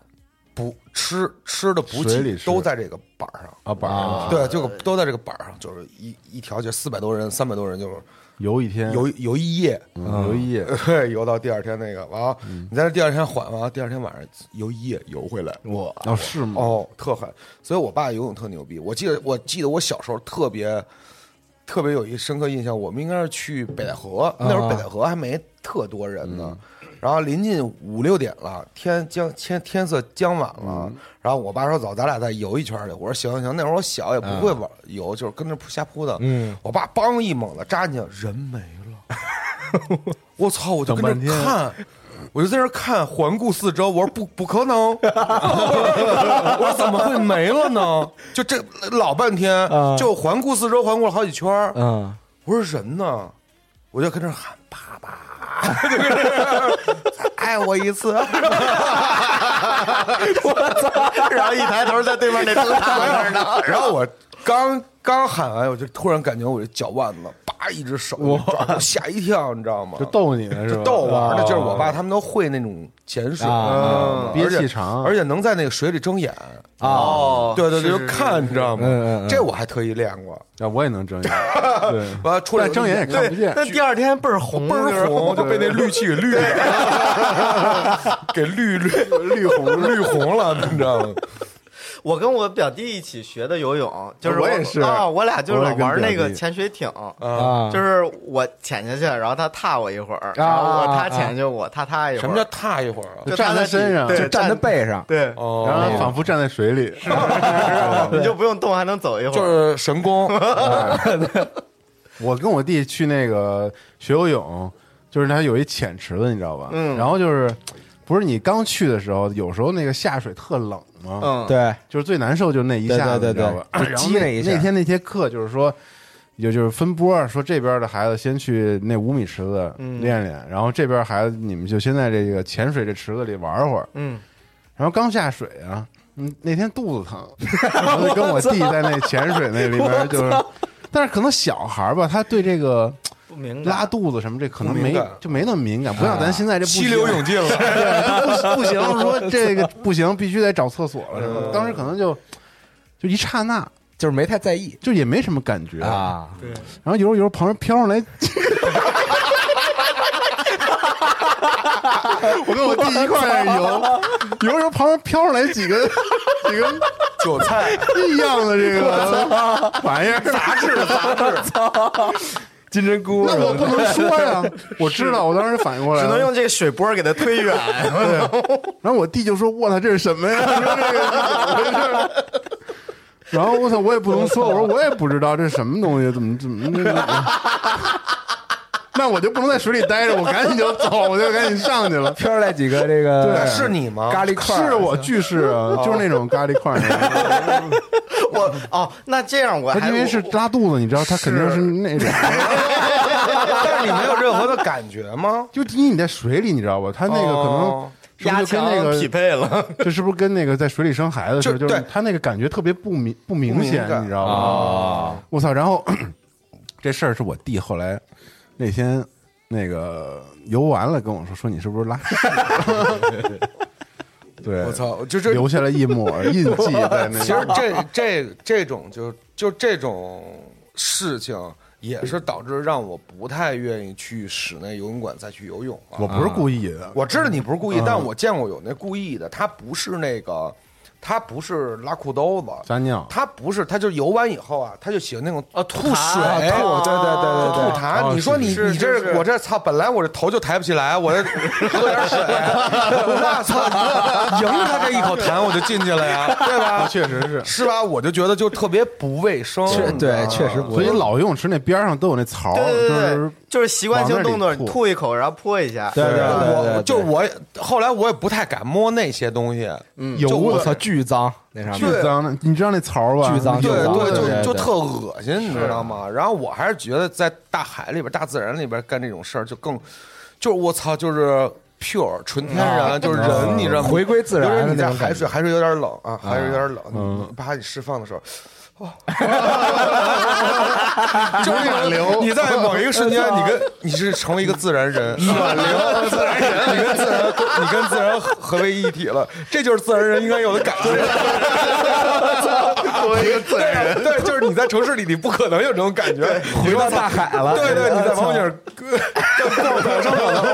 补吃吃的补给都在这个板上。啊板上。对，就都在这个板上，就是一一条就四百多人、三百多人，就是游一天，游游一夜，嗯游一夜，对，游到第二天那个，完了，你在这第二天缓完，第二天晚上游一夜游回来，哇。哦是吗？哦，特狠。所以我爸游泳特牛逼。我记得，我记得我小时候特别特别有一深刻印象，我们应该是去北戴河，那时候北戴河还没特多人呢。然后临近五六点了，天将天天色将晚了。然后我爸说：“走，咱俩再游一圈去。”我说：“行行行。”那会儿我小也不会玩游，就是跟那瞎扑腾。嗯，我爸梆一猛子扎进去，人没了。我操！我就跟那看，我就在那看，环顾四周。我说不不可能，我说怎么会没了呢？就这老半天，啊就环顾四周，环顾了好几圈。嗯，我说人呢？我就跟这儿喊爸爸，爱 我一次。然后一抬头在对面那 灯塔那儿呢。然后我刚刚喊完，我就突然感觉我这脚腕子叭一只手就抓住，吓一跳，你知道吗？就逗你呢是吧？就逗玩的，哦就是我爸他们都会那种潜水，啊嗯憋气长。而且能在那个水里睁眼，哦，对对对，就看，你知道吗？这我还特意练过，啊，我也能睁眼，对，完了出来睁眼也看不见。但第二天倍儿红，倍儿红，就被那氯气给绿了，给绿绿 绿红绿红了，你知道吗？我跟我表弟一起学的游泳，就是我也是啊，我俩就是玩那个潜水艇，啊，就是我潜下去，然后他踏我一会儿，啊然后我啊他潜下去，我他他一会儿。什么叫踏一会儿啊？就站在身上对就站在背上，对，然后仿佛站在水里，你就不用动，还能走一会儿。就是神功，我跟我弟去那个学游泳，就是他有一浅池子，你知道吧？嗯然后就是不是你刚去的时候，有时候那个下水特冷吗？嗯，对，就是最难受就那一下子，对对对你知道吧？对然后那天那节课就是说。也就是分波，说这边的孩子先去那五米池子嗯练练，然后这边孩子你们就先在这个潜水这池子里玩会儿。嗯，然后刚下水啊，嗯，那天肚子疼，然后就跟我弟在那潜水那里边 就是，但是可能小孩儿吧，他对这个不敏感。拉肚子什么这可能没就没那么敏感，不像咱现在这不激流勇进了。对，不不行，说这个不行，必须得找厕所了什么的。当时可能就就一刹那，就是没太在意。就也没什么感觉。啊，对。然后有时候有时候旁边飘上来，我跟我弟一块儿游，有时候旁边飘上来几个 几个韭菜，异样的这个 玩意儿，杂志杂志，金针菇那我不能说呀，我知道，我当时反应过来，只能用这个水波给它推远。然后我弟就说：“我操，这是什么呀？”你说这个怎么回事？然后我操，我也不能说，我说我也不知道这是什么东西，怎么怎么那个。那我就不能在水里待着，我赶紧就走，我就赶紧上去了。飘出来几个这个对是你吗？咖喱块，是我巨是啊，就是那种咖喱块那种。我哦，那这样我因为是拉肚子，你知道，他肯定是那种。但是你没有任何的感觉吗？就因为你在水里，你知道吧？他那个可能压是就跟那个强匹配了。这是不是跟那个在水里生孩子的时候，就是他那个感觉特别不明不明显你知道吗？啊，我操！然后 这事儿是我弟后来那天那个游完了跟我说，说你是不是拉屎了？对，我操，就这留下了一抹印记在那其实。这这这种就就这种事情，也是导致让我不太愿意去室内游泳馆再去游泳了。我不是故意的，我知道你不是故意，嗯但我见过有那故意的，他不是那个，他不是拉裤兜子，撒尿。他不是，他就游完以后啊，他就喜欢那种啊吐吐水，吐对对对对对吐痰。哦你说你你这是是我这操，本来我这头就抬不起来，我这喝点水，我操，迎他这一口痰我就进去了呀，对吧？确实是，是吧？我就觉得就特别不卫生，对确实不所以老游泳池那边上都有那槽，对对对就是，就是习惯性动作，吐一口，然后泼一下。对对对对我对，就我后来我也不太敢摸那些东西，嗯，有我操，巨脏那上巨面，脏的，你知道那槽吧？巨脏对就对，就就特恶心，你知道吗？然后我还是觉得在大海里边、大自然里边干这种事儿就更，就是我操，就是 pure 纯天然，就是人，你知道吗？回归自然尤其你在海水，海水有点冷啊，海水有点冷，嗯你把你释放的时候。就是暖流，你在某一个瞬间，你跟 你是成为一个自然人，暖流 自然人，你跟自然，你跟自然合为一体了，这就是自然人应该有的感觉。作为一个自然人，对，就是你在城市里，你不可能有这种感觉。你回到大海了，对对，你在王府井逛网上跑的，直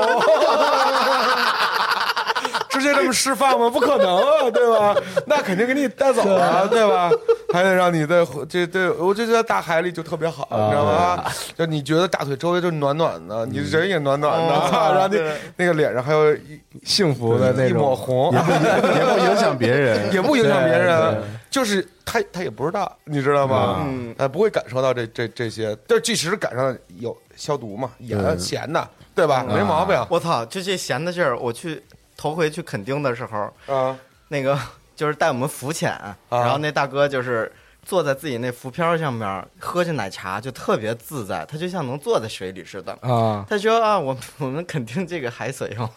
接这么释放吗？不可能啊，对吧？那肯定给你带走了，对吧？还得让你在这对，我就觉得大海里就特别好，你知道吗？就你觉得大腿周围就暖暖的，你人也暖暖的，然后你那个脸上还有一幸福的那一抹种，红，也不影响别人，也不影响别人，就是他他也不知道，你知道吗？嗯，呃，不会感受到这这这些，但即使赶上有消毒嘛，盐对咸的，对吧？没毛病。我操，就这闲的劲儿，我去头回去垦丁的时候，啊。那个 就是带我们浮潜，然后那大哥就是坐在自己那浮漂上面喝着奶茶，就特别自在，他就像能坐在水里似的。啊，他说啊，我 我们垦丁这个海水哦，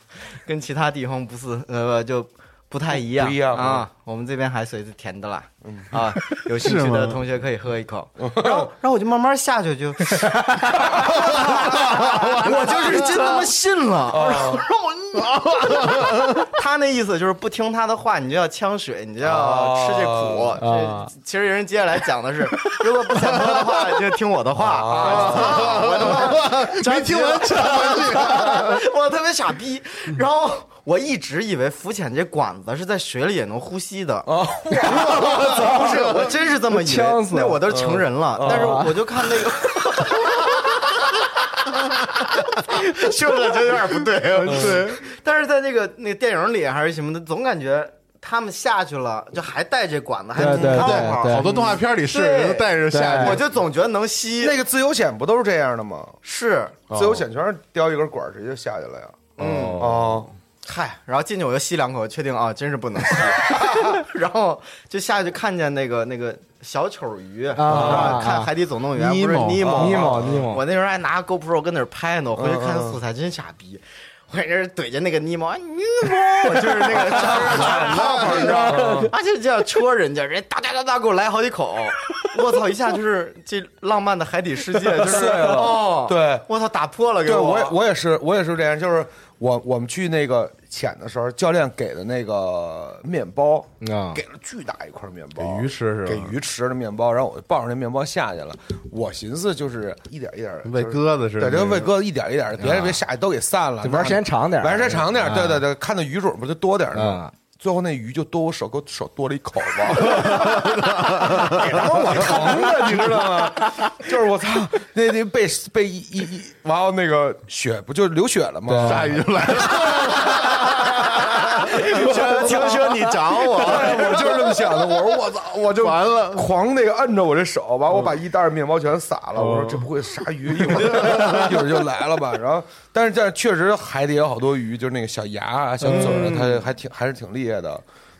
跟其他地方不是呃就不太一样，不一样啊。我们这边海水是甜的啦，啊，有兴趣的同学可以喝一口。然后然后我就慢慢下去就，我就是真他妈信了。然后我他那意思就是不听他的话，你就要呛水，你就要吃这苦。啊这其实人接下来讲的是，如果不想听的话，就听我的话啊！我他妈没听完。我特别傻逼。然后我一直以为浮潜这管子是在水里也能呼吸的。哦，不是，我真是这么以为。呛死那我都是成人了，但是我就看那个。说的就有点不对，对。但是在那个那个电影里还是什么的，总感觉他们下去了，就还带这管子，还对对挺对对好多动画片里是人都带着下去，我就总觉得能吸。那个自由潜不都是这样的吗？是，自由潜全是叼一根管直接就下去了呀。嗯，哦，嗨，然后进去我就吸两口，确定啊，真是不能吸。然后就下去看见那个那个小丑鱼啊啊看《海底总动员》尼不是莫尼莫尼莫尼莫我那时候还拿 GoPro 跟那儿拍呢，我回去看素材真傻逼。我在这儿怼着那个尼莫，啊尼莫，就是那个喘泡泡，你知道吗？啊，就这样戳人家，人家哒哒哒哒给我来好几口，我操，一下就是这浪漫的海底世界，就是碎了哦，对我操，打破了给对，我，我也我也是我也是这样，就是我我们去那个潜的时候，教练给的那个面包，啊给了巨大一块面包，给鱼吃是吧给鱼吃的面包，然后我就抱着那面包下去了。我寻思就是一点一点喂鸽子似的对，就喂鸽子一点一点的，别别下去都给散了，玩时间长点儿玩时间长点对对对，看到鱼种不就多点儿呢啊？最后那鱼就多我手给我手多了一口子，给他妈我疼的，你知道吗？就是我操，那那被被一一一，完后那个血不就流血了吗？鲨鱼就来了，听说你找我，我就是这么想的。我说我操，我就完了狂那个摁着我这手，完我把一袋面包全撒了。我说这不会鲨鱼一会儿 一会儿就来了吧？然后，但是这确实海底有好多鱼，就是那个小牙啊、小嘴儿啊，它还挺还是挺厉害的，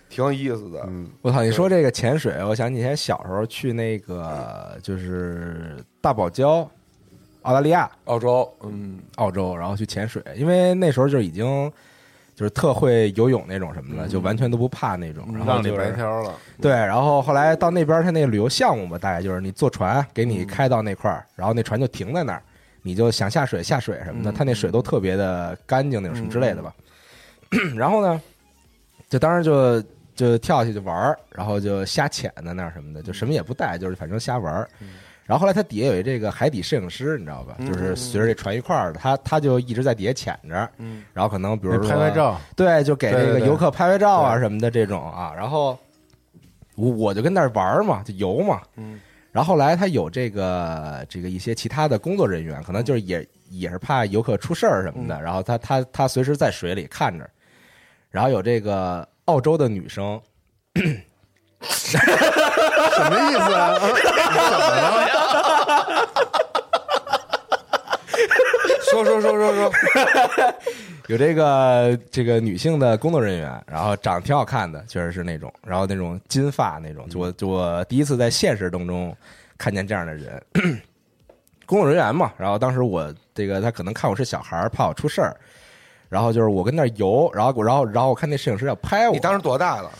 挺有意思的。我操！你说这个潜水，我想起以前小时候去那个就是大堡礁，澳大利亚、澳洲，嗯，澳洲，然后去潜水，因为那时候就已经就是特会游泳那种什么的，就完全都不怕那种。然后让你就白条了。对，然后后来到那边，他那个旅游项目吧，大概就是你坐船给你开到那块儿，然后那船就停在那儿，你就想下水下水什么的，他那水都特别的干净那种什么之类的吧。然后呢，就当时就就跳下去就玩儿，然后就瞎潜在那儿什么的，就什么也不带，就是反正瞎玩儿。然后后来他底下有一这个海底摄影师，你知道吧？就是随着这船一块儿的，他他就一直在底下潜着，然后可能比如说拍拍照，对，就给这个游客拍拍照啊什么的这种啊，然后我我就跟那儿玩嘛，就游嘛，嗯，然后后来他有这个这个一些其他的工作人员，可能就是也也是怕游客出事儿什么的，然后他他他随时在水里看着，然后有这个澳洲的女生，什么意思啊？怎么了说说说说说，有这个这个女性的工作人员，然后长得挺好看的，确实是那种，然后那种金发那种，就我就我第一次在现实当中看见这样的人，工作人员嘛，然后当时我这个他可能看我是小孩儿，怕我出事儿，然后就是我跟那儿游，然后然后然后我看那摄影师要拍我，你当时多大了？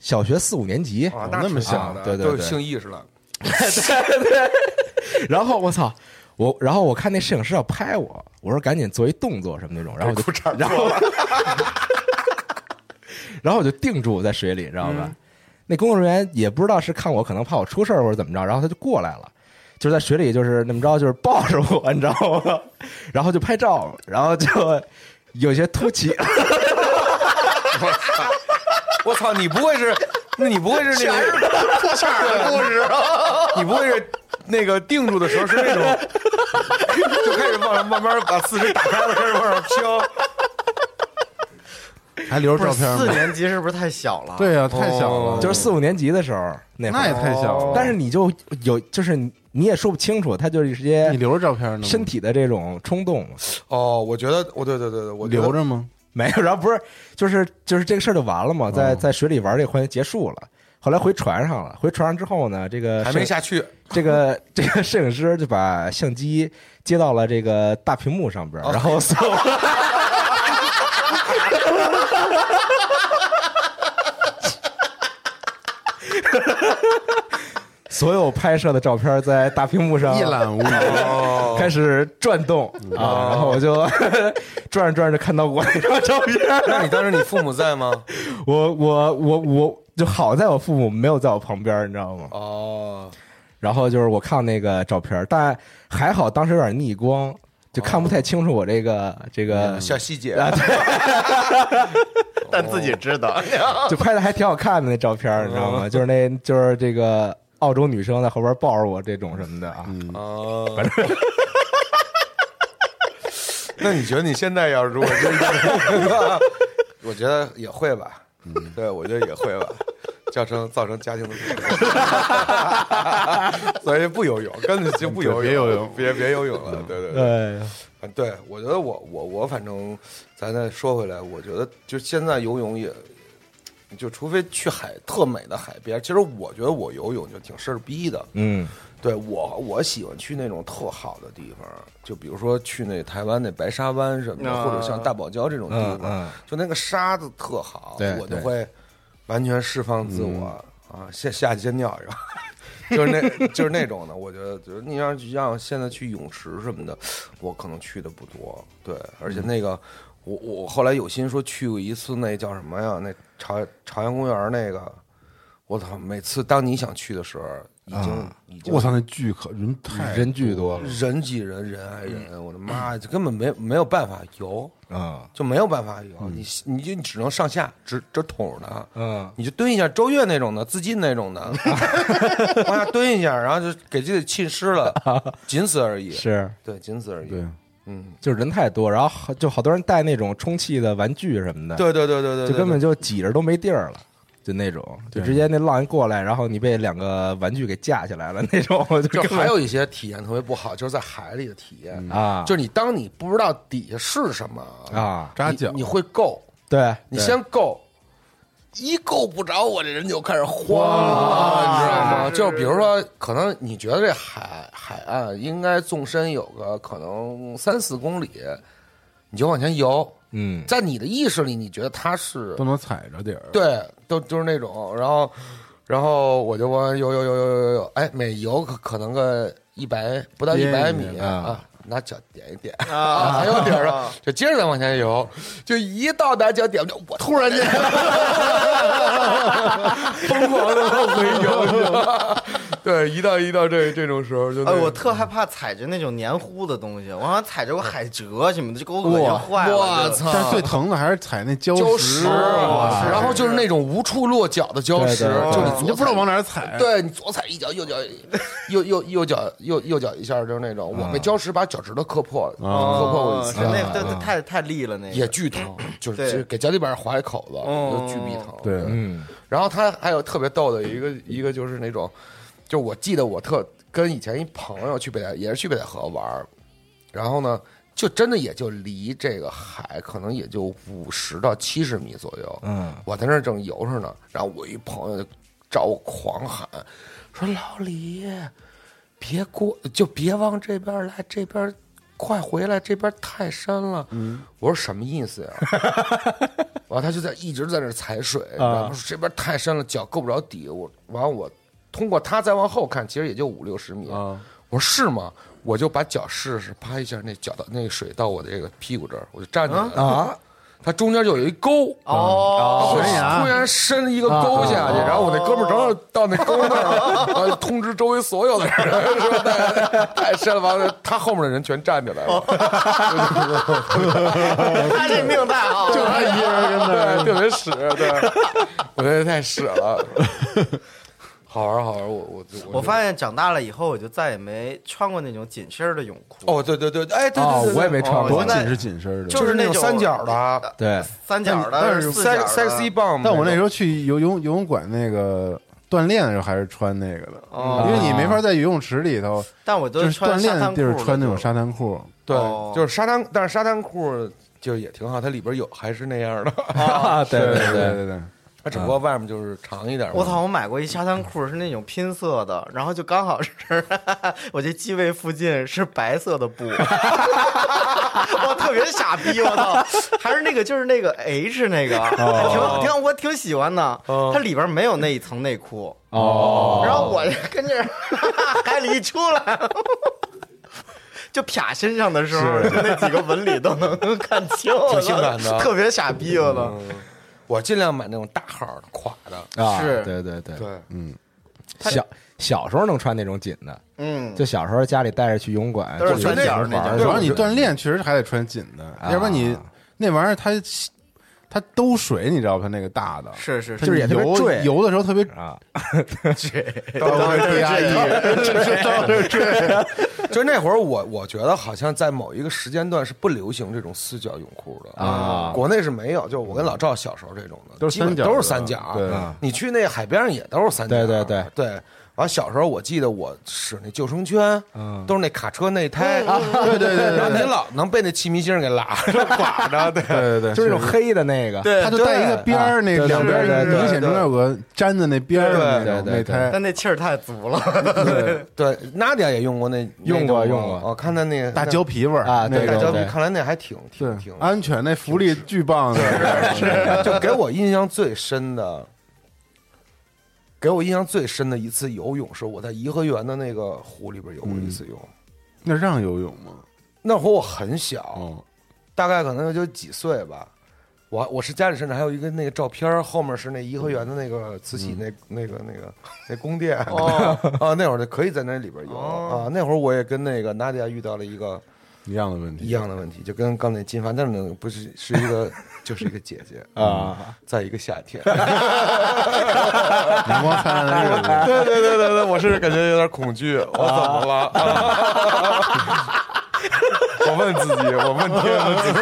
小学四五年级，啊，那么挺小的，对对对都有性意识了。然后我操。我然后我看那摄影师要拍我，我说赶紧做一动作什么那种，然后我就然后 然后我就定住在水里，知道吧？那工作人员也不知道是看我可能怕我出事儿或者怎么着，然后他就过来了，就是在水里就是那么着，就是抱着我，你知道吗？然后就拍照，然后就有些凸起，我操，你不会是？那你不会是那个破圈的故事？你不会是那个定住的时候是那种，就开始往上慢慢把四肢打开了，开始往上飘。还留着照片吗？四年级是不是太小了？对呀，太小哦了，就是四五年级的时候那也儿，太小了。但是你就有就是你也说不清楚，他就是一些你留着照片呢？身体的这种冲动。哦，我觉得，我对对对对，我留着吗？没有，然后不是，就是就是这个事儿就完了嘛，在在水里玩这个环节结束了。后来回船上了，回船上之后呢，这个还没下去。这个这个摄影师就把相机接到了这个大屏幕上边，然后 所有所有拍摄的照片在大屏幕上一览无遗。开始转动啊，然后我就 转着转着看到我那张照片，那你当时你父母在吗？我我我我就好在我父母没有在我旁边，你知道吗？哦，然后就是我看那个照片，但还好当时有点逆光，就看不太清楚我这个这个小细节啊，对，但自己知道。就拍的还挺好看的那照片，你知道吗？就是那就是这个澳洲女生在后边抱着我这种什么的啊，哦，那你觉得你现在要如果真的，我觉得也会吧。嗯，对，我觉得也会吧，造成造成家庭的 所以不游泳，根本就不游泳，别游泳。别别游泳了。对对对，对，啊对，我觉得我我我反正，咱再说回来，我觉得就现在游泳也，就除非去海特美的海边，其实我觉得我游泳就挺事儿逼的。嗯对我，我喜欢去那种特好的地方，就比如说去那台湾那白沙湾什么的，啊或者像大堡礁这种地方，就那个沙子特好，我就会完全释放自我、啊，下下去先尿一个，就是那就是那种的。我觉得，就是你要让现在去泳池什么的，我可能去的不多。对，而且那个、我我后来有心说去过一次，那叫什么呀？那朝朝阳公园那个。我操！每次当你想去的时候，已经、啊已经我操，那巨可人太人巨多了，人挤人，人挨人，我的妈呀，就根本没没有办法游，啊就没有办法游，你你就你只能上下直直捅着它，嗯你就蹲一下，周越那种的，自尽那种的，往下蹲一下，然后就给自己浸湿了，仅此而已。是，对，仅此而已。对，嗯，就是人太多，然后好就好多人带那种充气的玩具什么的，对对对对对，就根本就就挤着都没地儿了。就那种，就直接那浪一过来，然后你被两个玩具给架起来了那种，就还有一些体验特别不好，就是在海里的体验，啊，就是你当你不知道底下是什么啊，扎脚。你你会够，对对。你先够，一够不着，我这人就开始慌了，你知道吗？就是比如说，可能你觉得这海海岸应该纵深有个可能三四公里，你就往前游，嗯在你的意识里，你觉得它是都能踩着点儿。对，都就是那种，然后，然后我就往游游游游游游，哎，每游可可能个一百不到一百米啊啊，拿脚点一点啊，还有点儿啊，就接着再往前游，就一到拿脚点，就我突然间 疯狂的往回游？对，一到一到这这种时候就哎，个，我特害怕踩着那种黏糊的东西，我好像踩着过海蜇什么的，就给我恶心坏了。我操！但是最疼的还是踩那礁礁石然后就是那种无处落脚的礁石，就你就不知道往哪儿踩。对你左踩一脚，右脚右右右脚右右脚一下，就是那种我被礁石把脚趾头磕破了，磕破过一次，哦那那那太太利了，那个也巨疼，就是给脚底板划一口子，嗯就巨逼疼。对嗯然后他还有特别逗的一个一个就是那种，就我记得我特跟以前一朋友去北戴也是去北戴河玩儿，然后呢，就真的也就离这个海可能也就五十到七十米左右。嗯，我在那儿正游着呢，然后我一朋友就找我狂喊，说老李，别过，就别往这边来，这边快回来，这边太深了。嗯，我说什么意思呀？完，他就在一直在那儿踩水，然后说这边太深了，脚够不着底。我完我通过他再往后看，其实也就五六十米。啊我说是吗？我就把脚试试，啪一下，那脚到那个水到我的这个屁股这儿，我就站起来了。啊，它中间就有一沟，哦，悬崖突然伸一个沟下去，然后我那哥们儿正好到那沟那儿，然后就通知周围所有的人，说太太深了，完了他后面的人全站起来了，他这命太好了，就他一个人跟那儿对，特别屎，对，我觉得太屎了，好玩好玩，我我我发现长大了以后，我就再也没穿过那种紧身的泳裤。哦，对对对，哎，对哦对对，我也没穿过紧是紧身的。就是那种三角的，对，三角的，但是四角的。sexy bomb，但我那时候去游泳游泳馆那个锻炼的时候，还是穿那个的，哦。因为你没法在游泳池里头，但我都就是锻炼的地儿穿那种沙沙滩裤。对哦，就是沙滩，但是沙滩裤就也挺好，它里边有还是那样的。对对 对，对对，它只不过外面就是长一点嘛。我操！我买过一沙滩裤，是那种拼色的，然后就刚好是 我这机位附近是白色的布，我特别傻逼，我操！还是那个就是那个 H 那个，挺挺我挺喜欢的，它里边没有那一层内裤，哦，然后我跟这儿 海里一出来。就啪身上的时候，就那几个纹理都能看清，挺性感的特别傻逼，我操！嗯，我尽量买那种大号的垮的。啊，是。对对对，对，小小时候能穿那种紧的，嗯，就小时候家里带着去游泳馆，都是就穿那种玩儿。主要你锻炼确实还得穿紧的，啊。要不然你那玩意儿它它兜水，你知道吧？它那个大的，是是就是也特别游坠游的时候特别啊，都是 T I E，这是都是这。就 那会儿我我觉得好像在某一个时间段是不流行这种四角泳裤的啊国内是没有。就我跟老赵小时候这种的，都是基本三角都是三角。对啊你去那海边上也都是三角。对对对对。完小时候我记得我使那救生圈，嗯都是那卡车内胎，对对对然后对你老能被那气迷星给拉着垮着，对对对对，就是那种黑的那个，对它就带一个边儿，那对两边对对对明显中间有个粘的那边儿的对对对内胎，但那气儿太足了。对对。娜迪亚也用过那 用过用过。我看他那个大胶皮味儿啊那个大胶皮，看来那还挺挺挺安全，那福利巨棒的，是。就给我印象最深的，给我印象最深的一次游泳是我在颐和园的那个湖里边游过一次泳。那让游泳吗？那会儿我很小，哦，大概可能就几岁吧。我我是家里甚至还有一个那个照片儿，后面是那颐和园的那个慈禧那、那个那个那宫殿哦 啊，那会儿就可以在那里边游、啊。那会儿我也跟那个娜迪亚遇到了一个一样的问题，一样的问题，就跟刚才金发，但是呢不是 是一个就是一个姐姐啊，在一个夏天。阳光灿烂的日子，对对对对对，我是感觉有点恐惧，我怎么了？我问自己，我问天，问自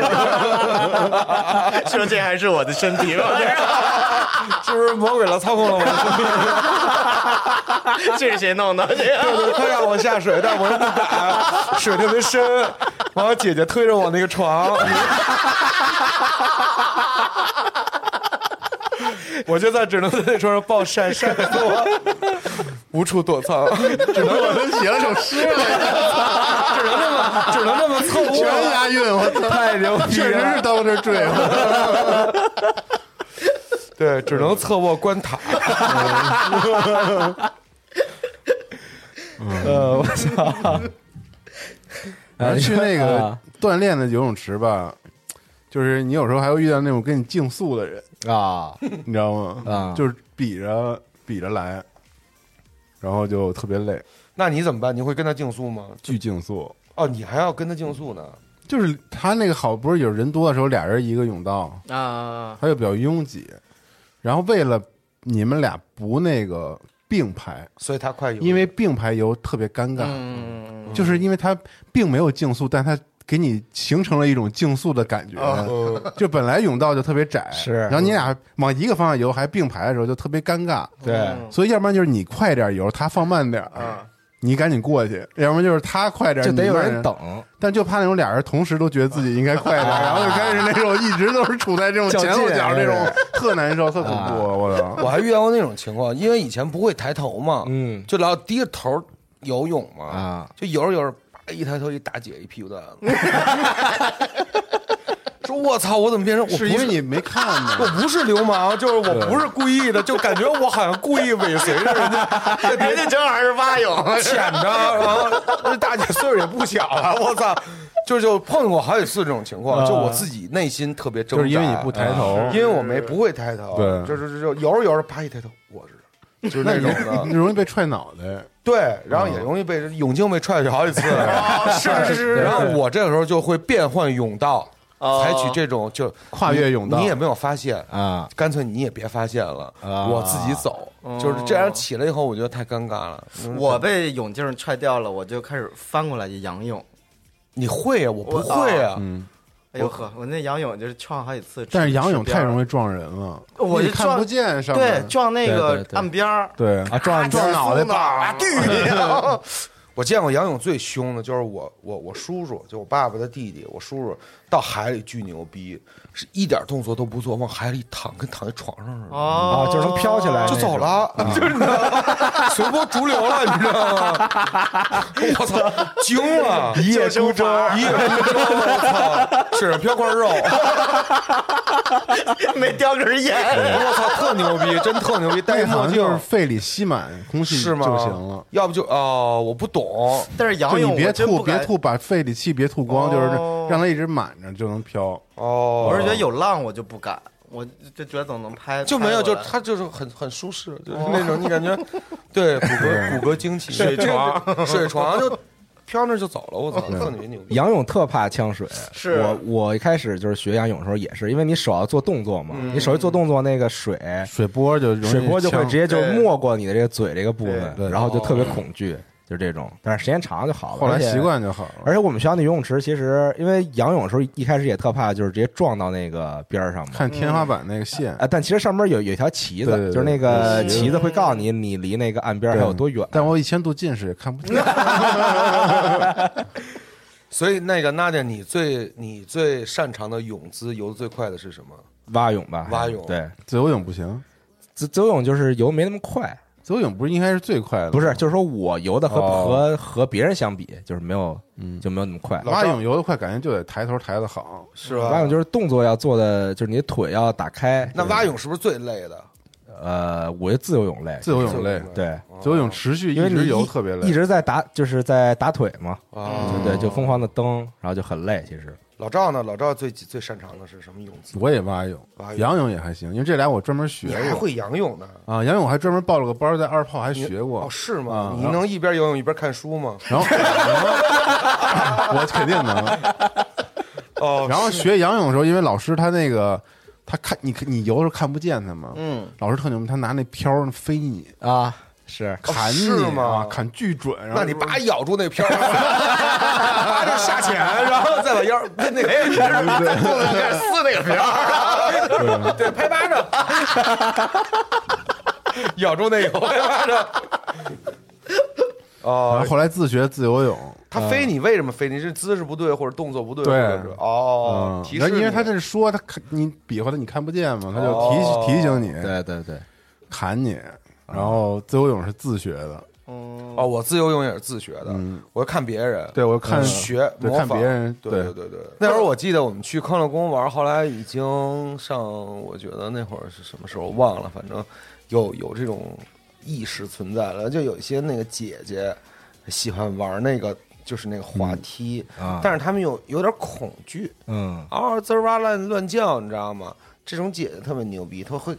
己，说这还是我的身体吗？是不是魔鬼了操控了我的身体？这是谁弄的？这对对，他让我下水，但我又不敢，水特别深。完了，姐姐推着我那个床，我就在只能在那床上暴晒晒得多，无处躲藏，只能我能写了首诗了，只能那么只能那么凑合。全押韵，我操，太牛逼了确实是到这坠了。对，只能侧卧观塔。呃，我操，然后去那个啊锻炼的游泳池吧，就是你有时候还会遇到那种跟你竞速的人，啊，你知道吗？啊就是比着比着来，然后就特别累，那你怎么办？你会跟他竞速吗？巨竞速。哦，你还要跟他竞速呢？就是他那个好，不是有人多的时候，俩人一个甬道，啊，他就比较拥挤，然后为了你们俩不那个并排，所以他快游，因为并排游特别尴尬，嗯，就是因为他并没有竞速，但他给你形成了一种竞速的感觉。呃就本来甬道就特别窄，是。然后你俩往一个方向游，还并排的时候就特别尴尬。对，所以要不然就是你快点游，他放慢点儿，你赶紧过去；要不然就是他快点，就得有人等，但就怕那种俩人同时都觉得自己应该快点，然后就开始那种一直都是处在这种前后脚这种特难受、特恐怖，我操！我还遇到过那种情况，因为以前不会抬头嘛，嗯。就老低着头游泳嘛，啊，就游着游着，叭一抬头，一大姐一屁股蛋子，说我操，我怎么变成我不是因为你没看我，不是流氓，就是我不是故意的，就感觉我好像故意尾随着人家，人家正好是蛙泳，浅着，然后那大姐岁数也不小了，我操，就就碰见过好几次这种情况，就我自己内心特别挣扎，就是因为你不抬头，因为我没不会抬头，对就是就游着游着，啪一抬头，就是那种你的，容易被踹脑袋。对，然后也容易被泳镜被踹去好几次，是是是然后我这个时候就会变换泳道，哦采取这种就跨越泳道你也没有发现啊，干脆你也别发现了，啊我自己走，就是这样起来以后，我觉得太尴尬了。我被泳镜踹掉了，我就开始翻过来就仰泳。你会啊，我不会啊，嗯，哎呦呵，我那仰泳就是撞好几次，但是仰泳太容易，撞人了，我就看不见上对，撞那个岸边儿，对。啊，撞撞脑袋啊，吧，对，我见过仰泳最凶的，就是我我我叔叔，就我爸爸的弟弟，我叔叔到海里巨牛逼，是一点动作都不做，往海里躺，跟躺在床上似的。哦啊，就能飘起来就走了，就是你知道吗？随波逐流了，你知道吗？我操，惊了！一叶孤舟，一叶孤舟，我操，身上飘块肉，没叼根烟，我操，特牛逼，真特牛逼，戴一墨镜那好像就是肺里吸满空气是吗？就行了。要不就哦，我不懂，但是杨勇你别吐，别吐，把肺里气别吐光，就是哦让它一直满着就能飘。哦，我是觉得有浪我就不敢，我就觉得总能拍就没有，就他就是很很舒适，就是那种你感觉，对骨骼骨骼惊奇，水床。水床就飘那就走了，我操，特别牛逼。杨勇特怕呛水，是。我我一开始就是学仰泳的时候也是，因为你手要做动作嘛，你手一做动作，那个水水波就水波就会直接就没过你的这个嘴这个部分，然后就特别恐惧，就是这种。但是时间长就好了，后来习。惯就好了。而且我们学校那游泳池，其实因为仰泳的时候一开始也特怕，就是直接撞到那个边儿上嘛。看天花板那个线，啊，但其实上面有有一条旗子，对对对就是那个旗子会告诉你你离那个岸边还有多远。但我以前度近视也看不见。所以那个娜姐，你最你最擅长的泳姿游的最快的是什么？蛙泳吧，蛙泳对，自由泳不行，自自由泳就是游没那么快，自由泳不是应该是最快的？不是，就是说我游的和哦和和别人相比，就是没有，就没有那么快。蛙泳游得快，感觉就得抬头抬得好。是吧？蛙泳就是动作要做的，就是你的腿要打开。那蛙泳是不是最累的？呃，我觉得自由泳累，自由泳累，对，自由泳持续一直因为你一游特别累一。直在打，就是在打腿嘛，啊，对对，就疯狂的蹬，然后就很累。其实老赵呢？老赵最最擅长的是什么泳姿？我也蛙泳蛙，泳仰泳也还行，因为这俩我专门学过你还会仰泳呢？啊。仰泳还专门报了个班，在二炮还学过哦，是吗啊？你能一边游泳一边看书吗？然后 我肯定能。哦，然后学仰泳的时候，因为老师他那个他看你你游的时候看不见他嘛，嗯，老师特牛逼，他拿那漂儿飞你，啊，是砍你是吗啊，砍巨准。然后那你叭咬住那漂儿，叭就下潜，然后再把腰那那个哎，再肚子上开始撕那个漂儿，对，拍巴掌，咬住那个拍巴掌。然哦后，后来自学自由泳，他飞你为什么飞？你是姿势不对，或者动作不对，对或者是哦嗯，提示你，因为他这是说他看你比划的你看不见嘛，他就提哦提醒你对对对，砍你，然后自由泳是自学的，哦，我自由泳也是自学的，嗯我看别人，对我看学对模仿看别人对对对对对。那会儿我记得我们去康乐宫玩，后来已经上，我觉得那会儿是什么时候忘了，反正有有这种意识存在了，就有一些那个姐姐喜欢玩那个。就是那个滑梯，啊但是他们有有点恐惧，嗯嗷滋儿哇乱乱叫，你知道吗？这种姐姐特别牛逼，她会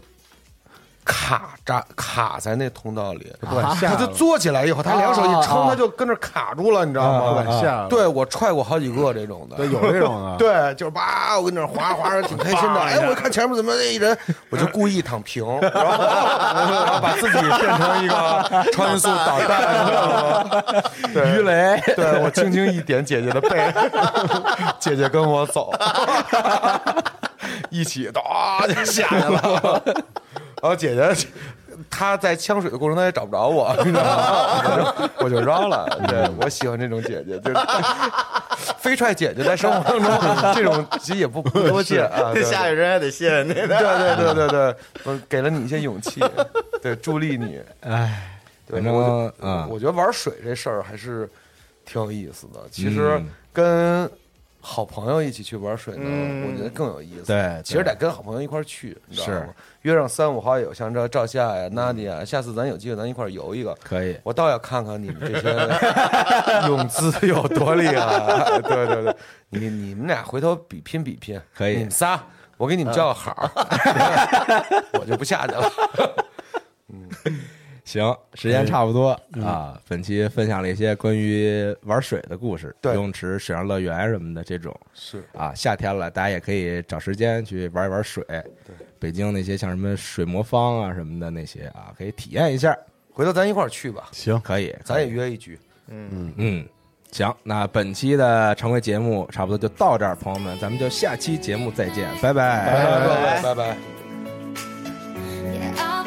卡扎卡在那通道里，不敢下她就，坐起来以后，他两手一撑，啊啊她就跟那卡住了，你知道吗？对我踹过好几个这种的，对，有这种的，对，就是叭，我跟那儿滑滑着，挺开心的。哎，我看前面怎么那一人，我就故意躺平，然后然后把自己变成一个超音速导弹，你知道吗？鱼雷，对我轻轻一点姐姐的背，姐姐跟我走，一起哒就下去了。然后姐姐她在呛水的过程，她也找不着我，你知道吗？我就我就绕了。对我喜欢这种姐姐，就是飞踹姐姐，在生活当中这种其实也不不多见啊。对下雨人还得谢谢你对对对对对，我给了你一些勇气，对，助力你。哎，对，反正我觉得玩水这事儿还是挺有意思的。其实嗯跟好朋友一起去玩水呢，嗯我觉得更有意思。对其实得跟好朋友一块儿去，你知道吗？约上三五好友，像这赵夏呀、娜迪呀，下次咱有机会咱一块儿游一个。可以，我倒要看看你们这些 泳姿有多厉害。对对对，你你们俩回头比拼比拼，可以你们仨，我给你们叫个好儿，我就不下去了。行，时间差不多啊。本期分享了一些关于玩水的故事，游泳池、水上乐园什么的这种是啊。夏天了，大家也可以找时间去玩一玩水。对，北京那些像什么水魔方啊什么的那些啊，可以体验一下。回头咱一块儿去吧，行，可以，咱也约一局。嗯嗯，行，那本期的常规节目差不多就到这儿，朋友们，咱们就下期节目再见，拜拜拜拜拜拜。